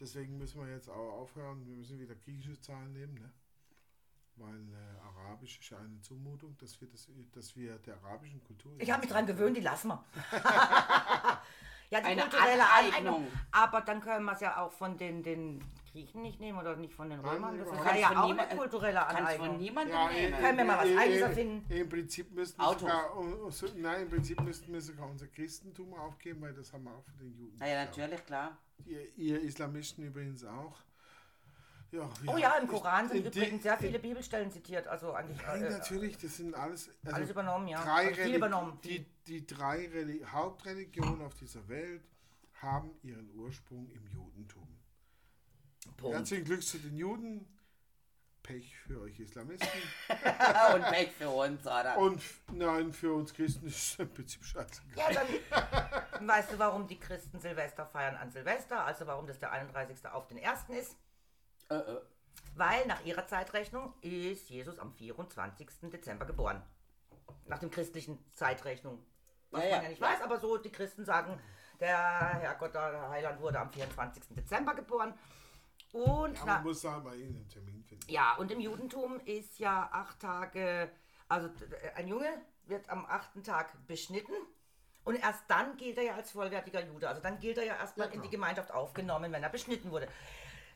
Deswegen müssen wir jetzt auch aufhören. Wir müssen wieder griechische Zahlen nehmen, ne? Weil äh, Arabisch ist ja eine Zumutung, dass wir, das, dass wir der arabischen Kultur. Ich habe mich dran gewöhnt, die lassen wir. ja, die Eine kulturelle. Aneignung. Aber dann können wir es ja auch von den, den Griechen nicht nehmen oder nicht von den Römern. Das ist ja, auch Von eine niemand- kulturelle Kannst von Aneignung. niemandem Ja, nehmen. Können wir mal was äh, Eigenes äh, erfinden? Im Prinzip müssten wir sogar, so, nein, im Prinzip müssten wir sogar unser Christentum aufgeben, weil das haben wir auch für den Juden. Naja, natürlich, klar. Ihr, ihr Islamisten übrigens auch. Ja, Oh ja, im Koran sind übrigens sehr viele Bibelstellen zitiert. Also eigentlich Nein, äh, natürlich, das sind alles. Also alles übernommen, ja. Drei Also viel übernommen. Die, die drei Reli Hauptreligionen auf dieser Welt haben ihren Ursprung im Judentum. Punkt. Herzlichen Glück zu den Juden. Pech für euch Islamisten. Und weg für uns, oder? Und nein, für uns Christen ist es im Prinzip scheiße. Ja, dann weißt du, warum die Christen Silvester feiern an Silvester, also warum das der 31. auf den 1. ist. Äh, äh. Weil nach ihrer Zeitrechnung ist Jesus am 24. Dezember geboren. Nach dem christlichen Zeitrechnung. Was Ja, man ja, ja nicht ja. weiß, aber so die Christen sagen, der Herrgott, der Heiland wurde am 24. Dezember geboren. Und Ja, na, man muss da Ihnen einen Termin finden. ja, und im Judentum ist ja acht Tage, also ein Junge wird am achten Tag beschnitten und erst dann gilt er ja als vollwertiger Jude. Also dann gilt er ja erstmal Ja, in die. Gemeinschaft aufgenommen, wenn er beschnitten wurde.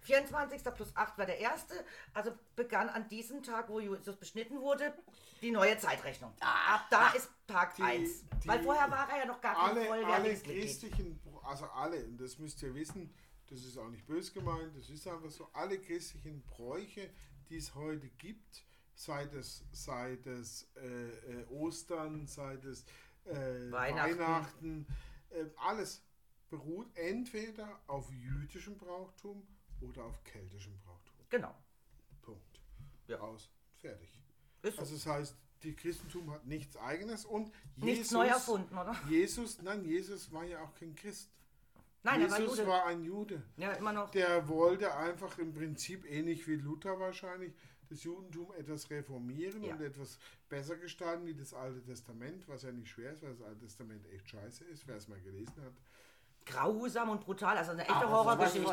24. plus 8 war der erste, also begann an diesem Tag, wo Jesus beschnitten wurde, die neue Zeitrechnung. Ab da ist Tag Die- 1. die- Weil vorher war er ja noch gar kein alle, alle vollwertiges Mitglied. christlichen, also alle, und das müsst ihr wissen, das ist auch nicht böse gemeint, das ist einfach so, alle christlichen Bräuche, die es heute gibt, sei es, sei es äh, äh, Ostern, sei es äh, Weihnachten. Weihnachten, äh, alles beruht entweder auf jüdischem Brauchtum oder auf keltischem Brauchtum. Genau. Punkt. Ja. Aus. Fertig. Ist so. Also das heißt, die Christentum hat nichts eigenes und Nichts neu erfunden, oder? Jesus, nein, Jesus war ja auch kein Christ. Nein, er war Jesus Jude. war ein Jude. ja, immer noch. Der wollte einfach im Prinzip ähnlich wie Luther wahrscheinlich das Judentum etwas reformieren Ja. und etwas besser gestalten wie das Alte Testament, was ja nicht schwer ist, weil das Alte Testament echt scheiße ist, wer es mal gelesen hat. Grausam und brutal, also eine echte Aber Horrorgeschichte.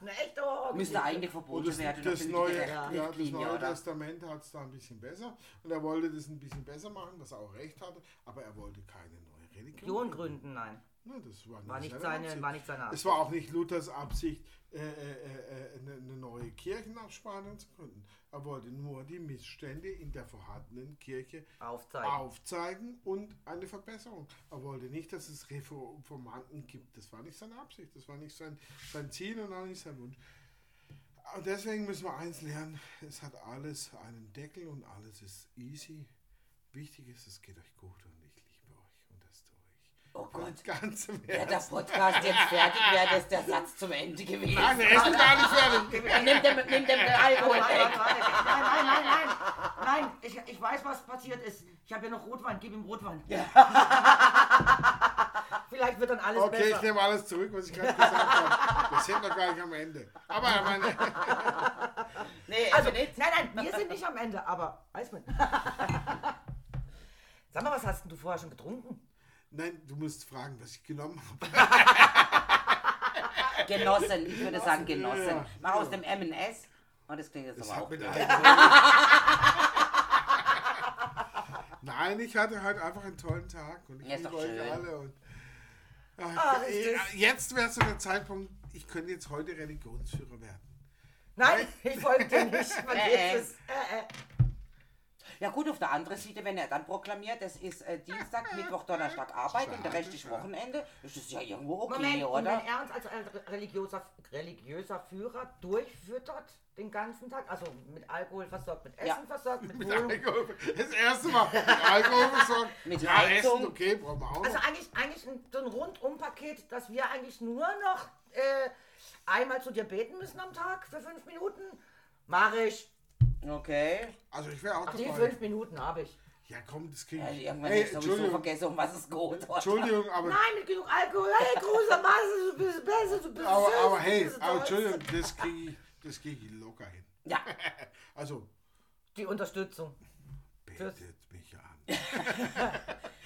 Eine echte Horrorgeschichte. Müsste eigentlich verboten das, werden. das, den neue, ja, das Neue oder? Testament hat es da ein bisschen besser. Und er wollte das ein bisschen besser machen, was er auch recht hatte, aber er wollte keine neue Religion. Religion gründen, nein. Na, das war, War nicht seine seine, Absicht. war nicht seine Art. Es war auch nicht Luthers Absicht, äh, äh, äh, eine, eine neue Kirchenabspaltung zu gründen. Er wollte nur die Missstände in der vorhandenen Kirche Aufzeigen. aufzeigen und eine Verbesserung. Er wollte nicht, dass es Reformanten gibt. Das war nicht seine Absicht, das war nicht sein, sein Ziel und auch nicht sein Wunsch. Und deswegen müssen wir eins lernen, es hat alles einen Deckel und alles ist easy. Wichtig ist, es geht euch gut und ich liebe euch und das tue ich. Oh Gott. ganzem Wäre der. Podcast jetzt fertig, wäre das der Satz zum Ende gewesen. Nein, er ist gar nicht fertig. Dann nimmt er nimm den Alkohol Warte, weg. Nein, nein, nein, nein. Nein, ich, ich weiß, was passiert ist. Ich habe ja noch Rotwein. Gib ihm Rotwein. Vielleicht wird dann alles Okay, ich besser. nehme alles zurück, was ich gerade gesagt habe. Wir sind noch gar nicht am Ende. Aber ich meine, Nee, Also, also nicht. nein, nein, wir sind nicht am Ende, aber Eismann. Sag mal, was hast denn du vorher schon getrunken? Nein, du musst fragen, was ich genommen habe. Genossen, ich würde sagen Genossen. Ja, Mach ja. aus dem M&S. Und das klingt jetzt Das aber auch. Alkohol. Nein, ich hatte halt einfach einen tollen Tag und ich Ja, ist liebe doch euch alle. Und, Ach, Ah, ich- jetzt wäre so der Zeitpunkt, ich könnte jetzt heute Religionsführer werden. Nein, ich folge dir nicht. Man Äh, äh. jetzt ist, äh, äh. Ja gut, auf der anderen Seite, wenn er dann proklamiert, es ist äh, Dienstag, Mittwoch, Donnerstag Arbeit und der Rest ist Wochenende, ist das ja irgendwo okay, Moment, und oder? wenn er uns als religiöser, religiöser Führer durchfüttert den ganzen Tag, also mit Alkohol versorgt, mit Essen Ja. versorgt, mit Mit. Alkohol. Das erste Mal mit Alkohol versorgt. Mit ja, Heizung. Essen, okay, brauchen wir auch Also noch. eigentlich, eigentlich ein, so ein Rundumpaket, dass wir eigentlich nur noch äh, einmal zu dir beten müssen am Tag für fünf Minuten. Mach ich. Okay. Also ich wäre auch Ach, die dabei. fünf Minuten habe ich. Ja komm, das kriege Ja, ich. irgendwann Ey, ist sowieso Entschuldigung, vergessen, um was es geht. Entschuldigung, aber, Nein, mit genug Alkohol. Hey, großer Masse, du bist besser, du bist aber, süß, aber hey, aber. Entschuldigung, das kriege ich, das krieg ich locker hin. Ja, Also, Die Unterstützung. betet mich an.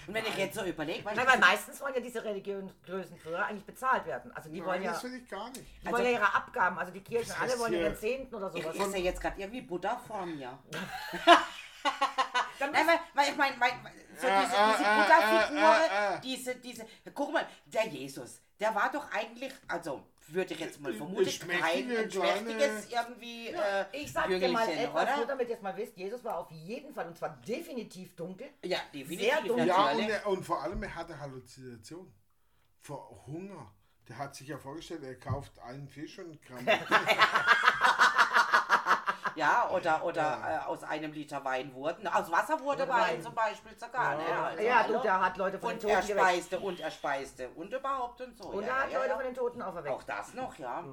und wenn ich jetzt so überlege, weil Nein, weil meistens wollen ja diese religiösen Führer eigentlich bezahlt werden. Also die wollen Nein, ja, das will ich gar nicht. die wollen ja ihre Abgaben, also die Kirchen, Das alle wollen ja Zehnten oder sowas. ich sehe jetzt gerade irgendwie Buddha vor mir. Dann Nein, weil, weil ich meine, so Äh, diese, äh, diese äh, Buddha-Figur, äh. diese, diese, guck mal, der Jesus, der war doch eigentlich, also würde ich jetzt mal vermuten, kein ein schmächtiges irgendwie äh, ich sag dir mal etwas, nur oder? damit ihr es mal wisst, Jesus war auf jeden Fall, und zwar definitiv dunkel. Ja, definitiv. Sehr dunkel. Ja, und, er, und vor allem, er hatte Halluzination. Vor Hunger. Der hat sich ja vorgestellt, er kauft einen Fisch und kramt. Ja, oder, oder Äh, aus einem Liter Wein wurden. Aus Wasser wurde Wein Wein. zum Beispiel sogar. Ne? Also, ja, du, der hat Leute von den Und er Toten geweckt. speiste und er speiste und überhaupt und so. Und ja, er hat ja, Leute ja. von den Toten auferweckt. Auch das noch, ja.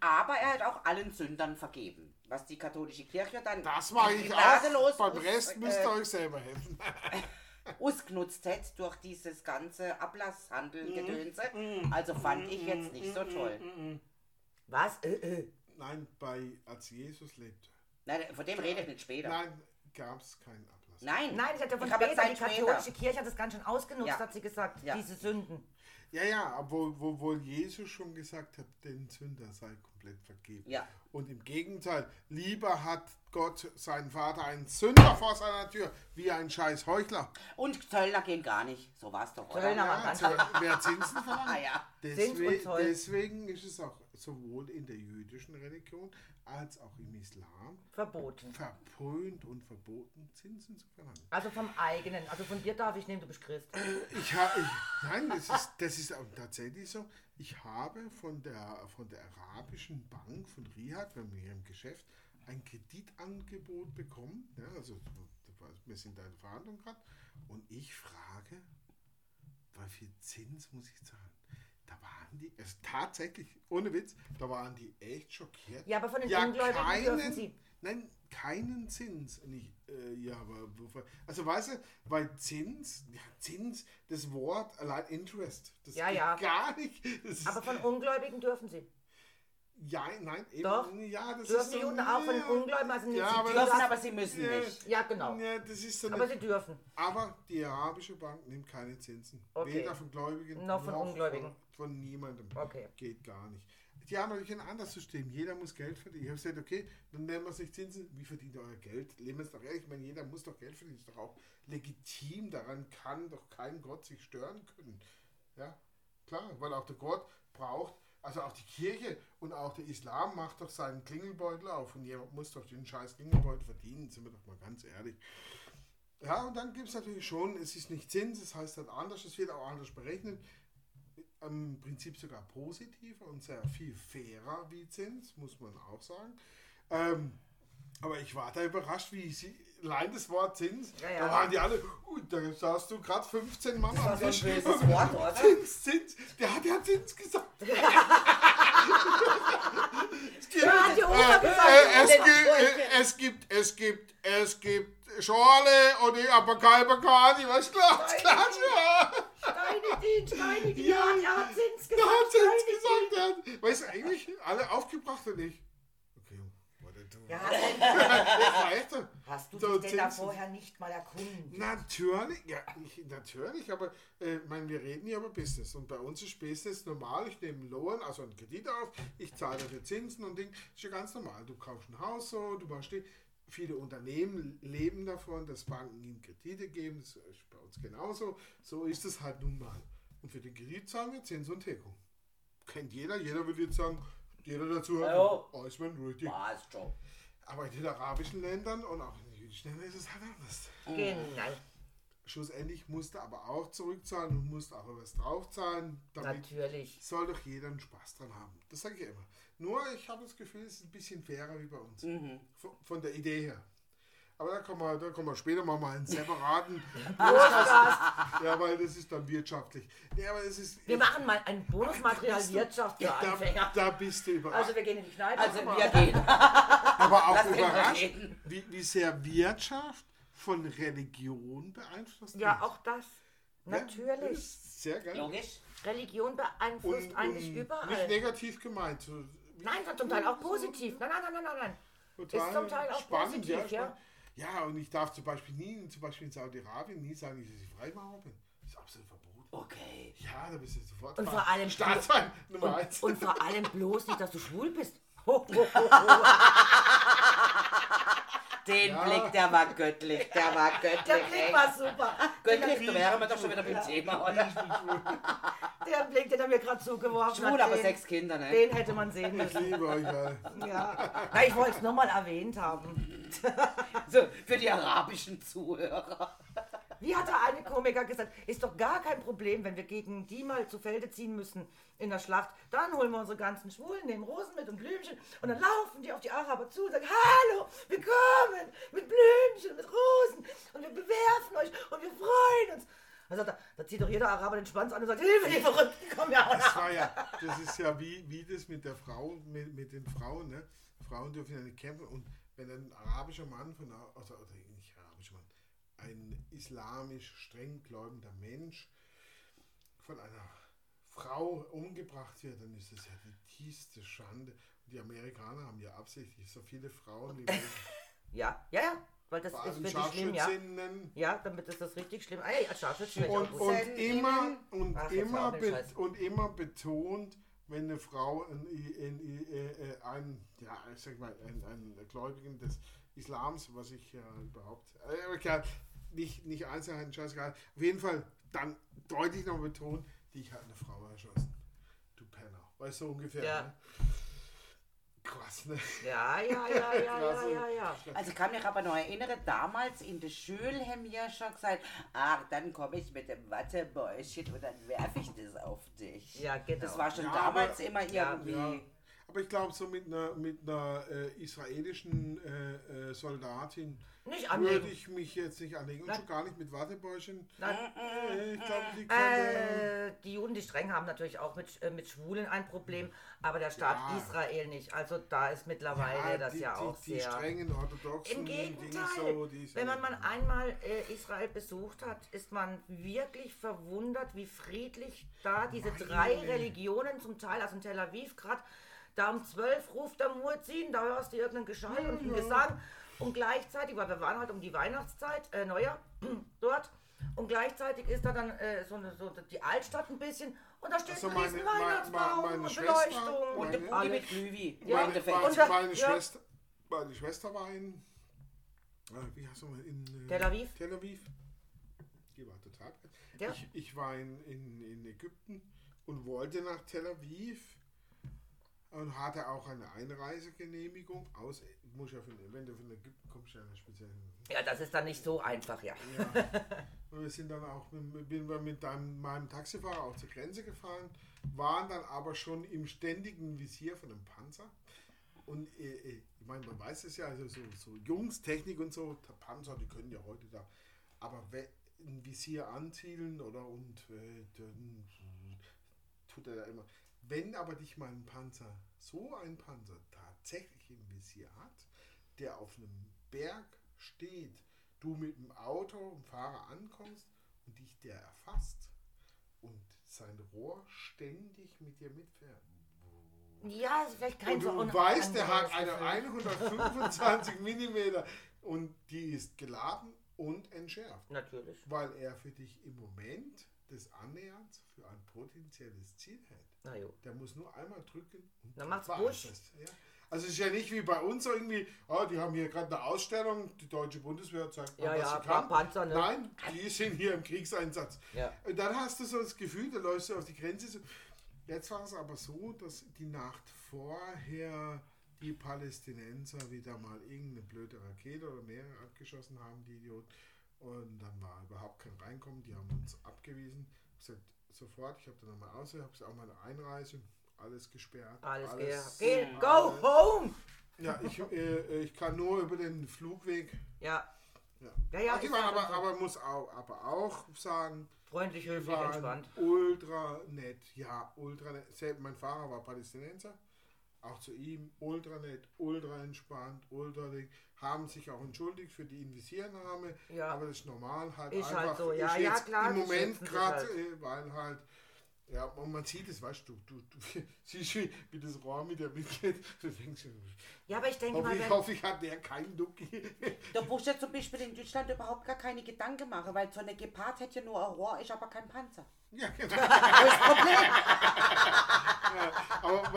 Aber er hat auch allen Sündern vergeben. Was die katholische Kirche dann Das mache ich auch. Beim Rest müsst äh, ihr euch selber helfen. ausgenutzt hat durch dieses ganze Mhm. Ablasshandel-Gedönse. Also fand ich jetzt nicht so toll. Was? Äh, äh. Nein, bei, als Jesus lebte. Nein, von dem rede ich nicht später. Nein, gab es keinen Ablass. Nein, Nein, ich hatte von ich habe später, die katholische später. Kirche hat das ganz schön ausgenutzt, Ja. hat sie gesagt, Ja. diese Sünden. Ja, ja, obwohl wo, wo Jesus schon gesagt hat, den Sünder sei komplett vergeben. Ja. Und im Gegenteil, lieber hat Gott seinen Vater einen Sünder vor seiner Tür, wie ein scheiß Heuchler. Und Zöllner gehen gar nicht. So war es doch, oder? Zöllner. Ja, ganz zu, wer Zinsen verlangt. Ah ja. Zins und Deswe Zoll. deswegen ist es auch sowohl in der jüdischen Religion als auch im Islam Verboten. verpönt und verboten, Zinsen zu verlangen. Also vom eigenen, also von dir darf ich nehmen, du bist Christ. Ich habe, nein, das ist, das ist auch tatsächlich so. Ich habe von der, von der arabischen Bank, von Riyadh, bei mir im Geschäft, ein Kreditangebot bekommen. Ja, also wir sind da in Verhandlung gerade. Und ich frage, wie viel Zins muss ich zahlen? Da waren die, also tatsächlich, ohne Witz, da waren die echt schockiert. Ja, aber von den Ungläubigen dürfen sie. Nein, keinen Zins. Nicht, äh, ja, aber also weißt du, weil Zins, ja, Zins, das Wort allein Interest, das Ja, geht ja. gar nicht. Aber von Ungläubigen dürfen sie. Ja, nein, eben. Doch. Ja, das Dürfen ist die so, Juden auch von. Ungläubigen, also nicht Ja, sie aber dürfen, Dürfen, aber sie müssen Ja. nicht. Ja, genau. Ja, das ist so Aber eine, sie dürfen. aber die arabische Bank nimmt keine Zinsen. Okay. Weder von Gläubigen Noch von Ungläubigen. Von, von niemandem. Okay. Geht gar nicht. Die haben natürlich ein anderes System. Jeder muss Geld verdienen. Ich habe gesagt, okay, dann nehmen wir es nicht Zinsen. Wie verdient ihr euer Geld? Leben wir es doch ehrlich. Ich meine, jeder muss doch Geld verdienen. Ist doch auch legitim. Daran kann doch kein Gott sich stören können. Ja, klar, weil auch der Gott braucht, also auch die Kirche und auch der Islam macht doch seinen Klingelbeutel auf und jemand muss doch den scheiß Klingelbeutel verdienen, sind wir doch mal ganz ehrlich. Ja, und dann gibt es natürlich schon, es ist nicht Zins, es heißt halt anders, es wird auch anders berechnet. Im Prinzip sogar positiver und sehr viel fairer wie Zins, muss man auch sagen. Ähm, aber ich war da überrascht, wie sie, allein das Wort Zins, Ja, ja. da waren die alle, ui, da saßt du gerade 15 Mann am Tisch. Wort, oder? Zins, Zins, der hat ja Zins gesagt. es gibt, Ja, hat die Oma äh, es, die gibt, äh, es gibt, es gibt, es gibt Schorle und ich aber kein Bacardi, was klar, klar, ja. Steinigin, Steinigin, Ja. ja, er hat Da gesagt. hat Zins Steinigin. gesagt, hat, weißt du, eigentlich alle aufgebracht und ich. Du. Ja, hast, Ich war echt so. hast du So dich denn da vorher nicht mal erkundigt? Natürlich, ja, ich, natürlich, aber äh, mein, wir reden hier über Business und bei uns ist Business normal. Ich nehme einen Loan, also einen Kredit auf, ich zahle dafür Zinsen und Ding. ist ja ganz normal. Du kaufst ein Haus so, du machst die. Viele Unternehmen leben davon, dass Banken ihnen Kredite geben. Das ist bei uns genauso. So ist es halt nun mal. Und für den Kredit zahlen wir Zins und Tilgung. Kennt jeder. Jeder würde jetzt sagen, jeder dazu hat, Ja. Eismann, richtig. Passt schon. Aber in den arabischen Ländern und auch in den jüdischen Ländern ist es halt anders. Genau. Schlussendlich musst du aber auch zurückzahlen und musst auch was draufzahlen. Damit Natürlich. soll doch jeder einen Spaß dran haben. Das sage ich immer. Nur ich habe das Gefühl, es ist ein bisschen fairer wie bei uns. Von, von der Idee her. Aber da kommen wir, da kommen wir später mal mal einen separaten Podcast. Ja, weil das ist dann wirtschaftlich. Nee, aber es ist. Wir machen mal ein Bonusmaterial Wirtschaft für da, Anfänger. da bist du überrascht. Also wir gehen in die Kneipe. Also aber- wir gehen. aber auch überrascht, wie, wie sehr Wirtschaft von Religion beeinflusst ja, wird. auch das. Ja, Natürlich. das ist Sehr geil. Logisch. Religion beeinflusst eigentlich Nicht überall. negativ gemeint. Nein, sondern zum Teil auch positiv. Nein, nein, nein, nein, nein, nein. Total Ist zum Teil auch spannend, positiv, ja. spannend. Ja, und ich darf zum Beispiel nie, zum Beispiel in Saudi-Arabien, nie sagen, dass ich Freimaurer bin. Das ist absolut verboten. Okay. Ja, da bist du sofort Und vor allem- Staatsfeind Nummer eins. Und vor allem bloß nicht, dass du schwul bist. Ho, ho, ho, ho. Den Ja. Blick, der war göttlich. Der war göttlich. Der Blick war super. Göttlich, da wären wir doch schon wieder beim Thema, oder? Der Blick, den er mir gerade zugeworfen Schwul, hat. aber den, sechs Kinder, ne? Den hätte man sehen Ich müssen. liebe euch alle. Ja. Na, ich wollte es nochmal erwähnt haben. So, für die arabischen Zuhörer. Wie hat der eine Komiker gesagt, ist doch gar kein Problem, wenn wir gegen die mal zu Felde ziehen müssen in der Schlacht. Dann holen wir unsere ganzen Schwulen, nehmen Rosen mit und Blümchen und dann laufen die auf die Araber zu und sagen, hallo, wir kommen mit Blümchen, mit Rosen und wir bewerfen euch und wir freuen uns. Da, sagt er, da zieht doch jeder Araber den Schwanz an und sagt, Hilfe, die Verrückten kommen ja auch Das war ja, das ist ja wie, wie das mit der Frau, mit, mit den Frauen, ne? Frauen dürfen ja nicht kämpfen und wenn ein arabischer Mann von, einer- also, oder nicht arabischer Mann, ein islamisch streng gläubender Mensch von einer Frau umgebracht wird, dann ist das ja die tiefste Schande. Und die Amerikaner haben ja absichtlich so viele Frauen, die Ja, ja, ja, weil das ist wirklich schlimm, ja. Ja, damit ist das richtig schlimm. Ey, als Scharfschützen wäre ich auch und, und Senden immer und Ach, immer und immer betont, wenn eine Frau in, in, in, äh, ein ja ich sag mal ein, ein Gläubigen des Islams, was ich ja überhaupt äh, nicht nicht Einzelheiten scheißegal. Auf jeden Fall dann deutlich noch betont, die hat eine Frau erschossen. Du Penner, weißt du ungefähr? Ja. Ne? Krass, ne? Ja, ja, ja, ja, ja, ja, ja. Also ich kann mich aber noch erinnern, damals in der Schule haben wir schon gesagt, ach, dann komme ich mit dem Wattebäuschen und dann werfe ich das auf dich. Ja, genau. Das war schon Ja, damals aber- immer irgendwie... Ja. Aber ich glaube, so mit einer, mit einer äh, israelischen äh, äh, Soldatin würde ich mich jetzt nicht anlegen. Und Nein. schon gar nicht mit Wattebäuschen. Nein. Äh, ich glaube, die könnte... Äh, die Juden, die streng haben natürlich auch mit, äh, mit Schwulen ein Problem, aber der Staat Ja. Israel nicht. Also da ist mittlerweile das die, ja auch die, die sehr. strengen orthodoxen Im Gegenteil, so, die wenn man mal einmal Israel besucht hat, ist man wirklich verwundert, wie friedlich da diese drei Religionen zum Teil, also in Tel Aviv gerade, Da um 12 ruft der Muezzin, da hörst du irgendeinen Geschrei und einen Gesang. Und gleichzeitig, weil wir waren halt um die Weihnachtszeit, äh, Neujahr, dort. Und gleichzeitig ist da dann äh, so, eine, so die Altstadt ein bisschen und da steht Also ein meine- riesen meine- Weihnachtsbaum meine und Schwester- Beleuchtung. Und der Boogie alles. mit Glühwein. Ja, meine, meine, Und da- meine, ja. Schwester, meine Schwester war in, äh, wie heißt nochmal, in äh, Tel Aviv? Tel Aviv. Die war total. Ja. Ich, ich war in, in, in Ägypten und wollte nach Tel Aviv und hatte auch eine Einreisegenehmigung aus. Muss ja von, wenn du von Ägypten kommst, ja eine spezielle. Ja, das ist dann nicht so einfach, ja. Ja. Und wir sind dann auch mit, bin wir mit einem, meinem Taxifahrer auch zur Grenze gefahren, waren dann aber schon im ständigen Visier von einem Panzer. Und äh, äh, ich meine, man weiß es ja, also so, so Jungs, Technik und so, der Panzer, die können ja heute da. Aber ein Visier anzielen oder und äh, dann tut er da immer. Wenn aber dich mal ein Panzer, so ein Panzer tatsächlich im Visier hat, der auf einem Berg steht, du mit dem Auto und Fahrer ankommst und dich der erfasst und sein Rohr ständig mit dir mitfährt. Ja, ist vielleicht kein Und so du un- weißt, der hat eine Gefühl. 125 Millimeter und die ist geladen und entschärft, Natürlich. weil er für dich im Moment des Annäherns für ein potenzielles Ziel hält. Na jo. Der muss nur einmal drücken und Dann macht's Busch. das, Ja. Also es ist ja nicht wie bei uns irgendwie, oh, die haben hier gerade eine Ausstellung, die deutsche Bundeswehr zeigt mal, Ja, was ja, sie kann. Panzer, ne? Nein, die sind hier im Kriegseinsatz. Ja. Und dann hast du so das Gefühl, da läufst du auf die Grenze. So. Jetzt war es aber so, dass die Nacht vorher die Palästinenser wieder mal irgendeine blöde Rakete oder mehrere abgeschossen haben, die Idioten. Und dann war überhaupt kein Reinkommen, die haben uns abgewiesen. Ich gesagt, sofort, ich habe dann nochmal aus, habe auch meine Einreise, alles gesperrt. Alles, alles Geh, geh, go home! Ja, ich, äh, ich kann nur über den Flugweg. Ja, Ja, Ja, ja, die waren aber, aber muss auch, aber auch sagen, freundlich, höflich, entspannt. ultra nett. Ja, ultra nett. Selbst mein Fahrer war Palästinenser. Auch zu ihm ultra nett, ultra entspannt, ultra dick. Haben sich auch entschuldigt für die Invisiernahme. Ja. Aber das ist normal halt Ist einfach. halt so, ist ja, ja, klar, Im Moment gerade, halt. äh, weil halt. Ja, und man sieht es, weißt du, du, du siehst, wie, wie das Rohr mit der mitgeht. Du denkst, Ja, aber ich denke mal, hoffentlich, wenn, hoffentlich hat der keinen Ducki. Da brauchst du ja zum Beispiel in Deutschland überhaupt gar keine Gedanken machen, weil so eine Gepard hätte ja nur ein Rohr, ist aber kein Panzer. ja, genau. Das Problem.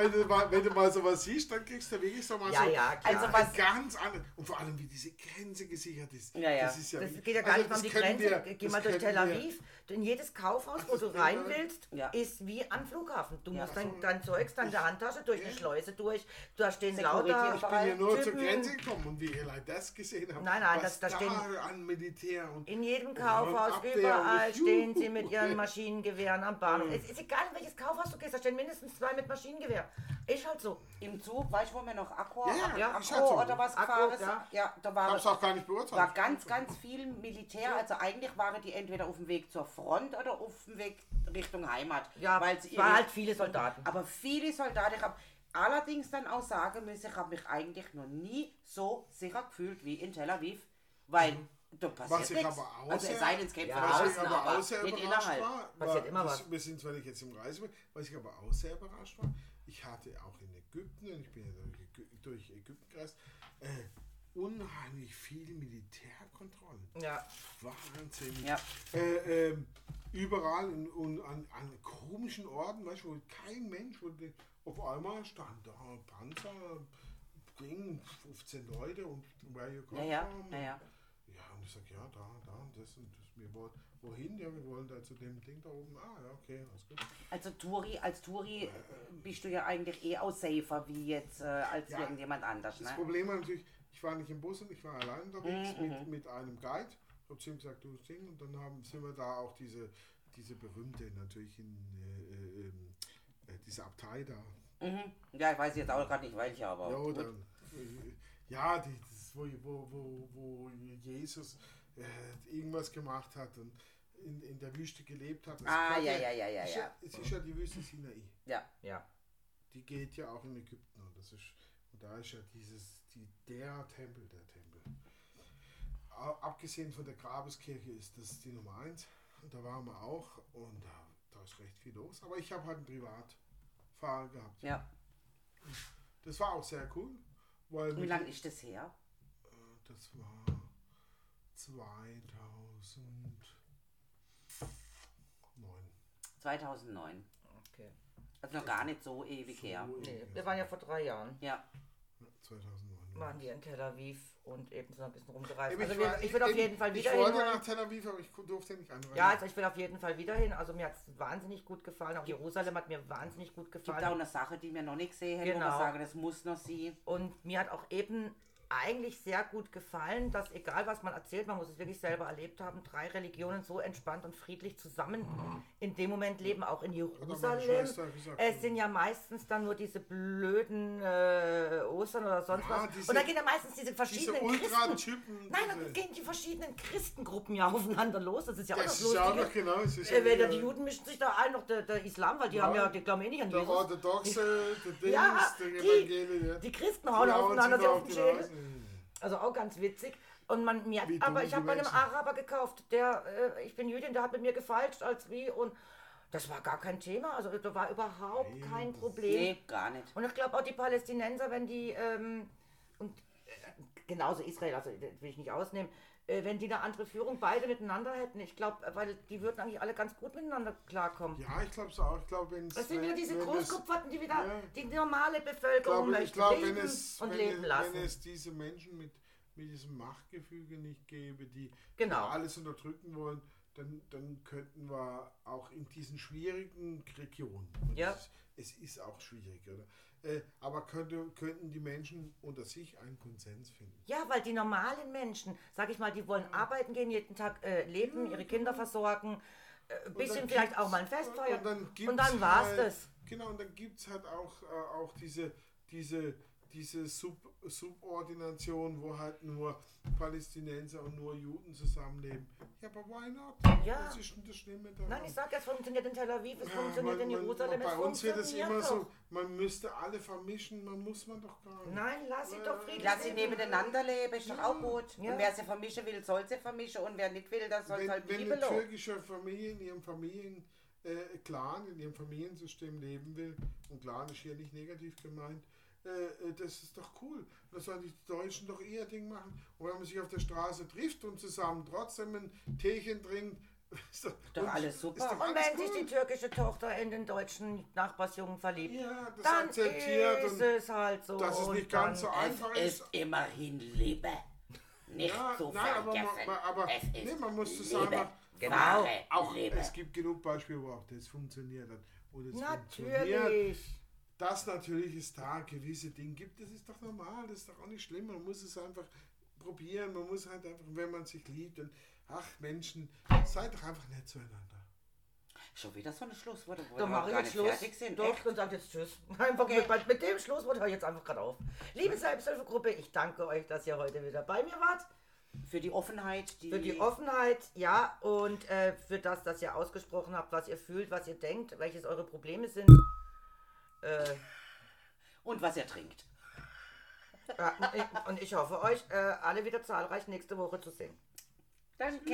Wenn du, mal, wenn du mal sowas siehst, dann kriegst du wirklich so mal Ja, so ja. Also was- ganz anderes. Und vor allem, wie diese Grenze gesichert ist. Ja, ja. Das, ist ja das geht ja gar also nicht mal um die Grenze. wir- Geh mal durch Tel wir- Aviv. In jedes Kaufhaus, wo Das du rein willst, ist wie am Flughafen. Du musst dein, dein Zeugs, dann der Handtasche durch eine Schleuse durch. Da stehen lauter. Ich bin ja nur zur. Grenze gekommen und wie ihr das gesehen habt. Nein, nein, das- da stehen- an Militär und In jedem Kaufhaus, überall stehen sie mit ihren Maschinengewehren am Bahnhof. Es ist egal, in welches Kaufhaus du gehst, da stehen mindestens zwei mit Maschinengewehr. Ist halt so. Im Zug, weißt du, wo wir noch Akku, Ja, ja, halt so. oder was Akku, gefahren sind? ja. Ja, da Ich war, hab's auch gar nicht beurteilt. war ganz, ganz viel Militär. Also eigentlich waren die entweder auf dem Weg zur Front oder auf dem Weg Richtung Heimat. Ja, weil es waren halt viele Soldaten. Aber viele Soldaten. Ich habe allerdings dann auch sagen müssen, ich habe mich eigentlich noch nie so sicher gefühlt wie in Tel Aviv. Weil da Was passiert ich nichts. aber auch Also es sehr- sei denn, es kämpft Ja, von Was ich außen, aber aber auch sehr nicht überrascht innerhalb. war, Passiert war immer das, was. wir sind zwar nicht jetzt im Reise, was ich aber auch sehr überrascht war, ich hatte auch in Ägypten, ich bin ja durch, Ägy- durch Ägypten gereist, äh, unheimlich viel Militärkontrollen. Ja. Wahnsinn. Ja. Äh, ähm, überall in, und an, an komischen Orten, weißt du, wo kein Mensch, wo auf einmal stand da Panzer, Ding, 15 Leute und where you come Ja, ja, ja, ja. Ja, und ich sag, ja, da, da, und das und das. Wir wollen, wohin? Ja, wir wollen da zu dem Ding da oben. Ah, ja, okay, alles gut. Also Touri, als Touri äh, bist du ja eigentlich eh auch safer wie jetzt äh, als Ja. irgendjemand anders. Das Ne? Problem war natürlich, ich war nicht im Bus und ich war allein unterwegs Mhm, mit, mit einem Guide. Ich habe zu ihm gesagt, du sing. Und dann haben, sind wir da auch diese, diese berühmte, natürlich in äh, äh, ähm, äh, diese Abtei da. Mhm. Ja, ich weiß jetzt auch gerade nicht welche, aber. Ja, dann, äh, ja die, das, wo, wo, wo, wo Jesus äh, irgendwas gemacht hat und in, in der Wüste gelebt hat. Das Ah, ja, ja, ja, ja, ja. Es ist ja die Wüste Sinai. ja. Ja. Die geht ja auch in Ägypten und das ist und da ist ja dieses die, der Tempel, der Tempel. Abgesehen von der Grabeskirche ist das die Nummer eins. Und da waren wir auch und da, da ist recht viel los. Aber ich habe halt einen Privatfahrer gehabt. ja. Das war auch sehr cool. Weil Wie lange ist das her? Das war 2009. 2009. Okay. Also noch gar nicht so ewig her. Nee, wir waren ja vor drei Jahren. Ja. Ja, 2009. Waren wir in Tel Aviv und eben so ein bisschen rumgereist. Eben, Also ich, wir, war- ich will auf eben, jeden Fall wieder Ich wollte hin. nach Tel Aviv, aber ich durfte nicht einreisen. Ja, also ich will auf jeden Fall wieder hin. Also mir hat es wahnsinnig gut gefallen. Auch Jerusalem hat mir wahnsinnig gut Gibt auch gefallen. eine Sache, die wir noch nicht gesehen haben, wo Genau. wir sagen, das muss noch sie. Und mir hat auch eben eigentlich sehr gut gefallen, dass egal was man erzählt, man muss es wirklich selber erlebt haben, drei Religionen so entspannt und friedlich zusammen in dem Moment leben, auch in Jerusalem. Es sind ja meistens dann nur diese blöden äh, Ostern oder sonst Ja, was. diese- und da gehen ja meistens diese Diese verschiedenen Christen. Ultra-Typen. Nein, diese- dann gehen die verschiedenen Christengruppen ja aufeinander los. Das ist ja auch Das das ist ja Lustige. noch genau. Es ist ja Äh, wieder die Juden mischen sich da ein, noch der, der Islam, weil die Ja. haben ja, die glauben eh nicht an Der Jesus. orthodoxe, der Dings, Ja, der die- ja. Die Christen Die hauen aufeinander sich auf den die Schädel. Also auch ganz witzig. Und man, mir, Wie aber ich habe bei einem. Araber gekauft, der, äh, ich bin Jüdin, der hat mit mir gefalscht als wie und das war gar kein Thema. Also da war überhaupt Nein, kein Problem. Nee, gar nicht. Und ich glaube auch die Palästinenser, wenn die, ähm, und äh, genauso Israel, also das will ich nicht ausnehmen, äh, wenn die eine andere Führung beide miteinander hätten, ich glaube, weil die würden eigentlich alle ganz gut miteinander klarkommen. Ja, ich glaube es auch. Ich glaube, wenn Das sind wieder diese wenn es- Großkopferten, die wieder Ja. die normale Bevölkerung glaube, ich möchte glaube leben wenn, es, und leben es, lassen. wenn es diese Menschen mit, mit diesem Machtgefüge nicht gäbe, die, Genau. die alles unterdrücken wollen, dann, dann könnten wir auch in diesen schwierigen Regionen, Ja. es, es ist auch schwierig, oder? Äh, aber könnte, könnten die Menschen unter sich einen Konsens finden. Ja, weil die normalen Menschen, sag ich mal, die wollen arbeiten gehen, jeden Tag äh, leben, ihre Kinder versorgen, äh, ein bisschen vielleicht auch mal ein Fest feiern. Und dann, Und dann war's halt, das. Genau, und dann gibt es halt auch, äh, auch diese, diese, diese Sub, Subordination, wo halt nur Palästinenser und nur Juden zusammenleben. Ja, aber why not? Ja. Was ist denn das Schlimme daran? Nein, ich sag, es funktioniert in Tel Aviv, es Ja, funktioniert man- in man- Jerusalem, Bei es uns wird es immer doch. so, man müsste alle vermischen, man muss man doch gar nicht. Nein, lass sie doch friedlich Lass sie nebeneinander leben, ist doch auch gut. Ja. Und wer sie vermischen will, soll sie vermischen. Und wer nicht will, der soll wenn, halt wenn eine türkische Familie in ihrem Familienclan, äh, Clan, in ihrem Familiensystem leben will, und Clan ist hier nicht negativ gemeint, äh, äh, das ist doch cool. Das sollen die Deutschen doch ihr Ding machen. Und wenn man sich auf der Straße trifft und zusammen trotzdem ein Teechen trinkt, ist doch, Doch alles super. Ist doch Und wenn sich die türkische Tochter in den deutschen Nachbarsjungen verliebt, ja, das dann akzeptiert ist und es halt so. dass es und nicht ganz so einfach Es ist. ist immerhin Liebe. Nicht Ja, zu nein, aber, man, aber es ist nee, man muss einfach. Genau. Auch, Liebe. es gibt genug Beispiele, wo auch das funktioniert hat. Das funktioniert. Dass natürlich es da gewisse Dinge gibt, das ist doch normal, das ist doch auch nicht schlimm. Man muss es einfach probieren, man muss halt einfach, wenn man sich liebt, und ach Menschen, seid doch einfach nett zueinander. Schon wieder so ein Schlusswort, wo Dann wir mache ich gar jetzt nicht Schluss. fertig sind. Doch, Echt? und sage jetzt Tschüss. Einfach Okay. mit, mit dem Schlusswort höre ich jetzt einfach gerade auf. Liebe Selbsthilfegruppe, ich danke euch, dass ihr heute wieder bei mir wart. Für die Offenheit, die, Für die Offenheit, ja, und äh, für das, dass ihr ausgesprochen habt, was ihr fühlt, was ihr denkt, welches eure Probleme sind. Äh, und was er trinkt. ja, und, ich, und ich hoffe, euch äh, alle wieder zahlreich nächste Woche zu sehen. Danke.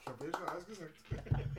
Ich habe ja schon alles gesagt.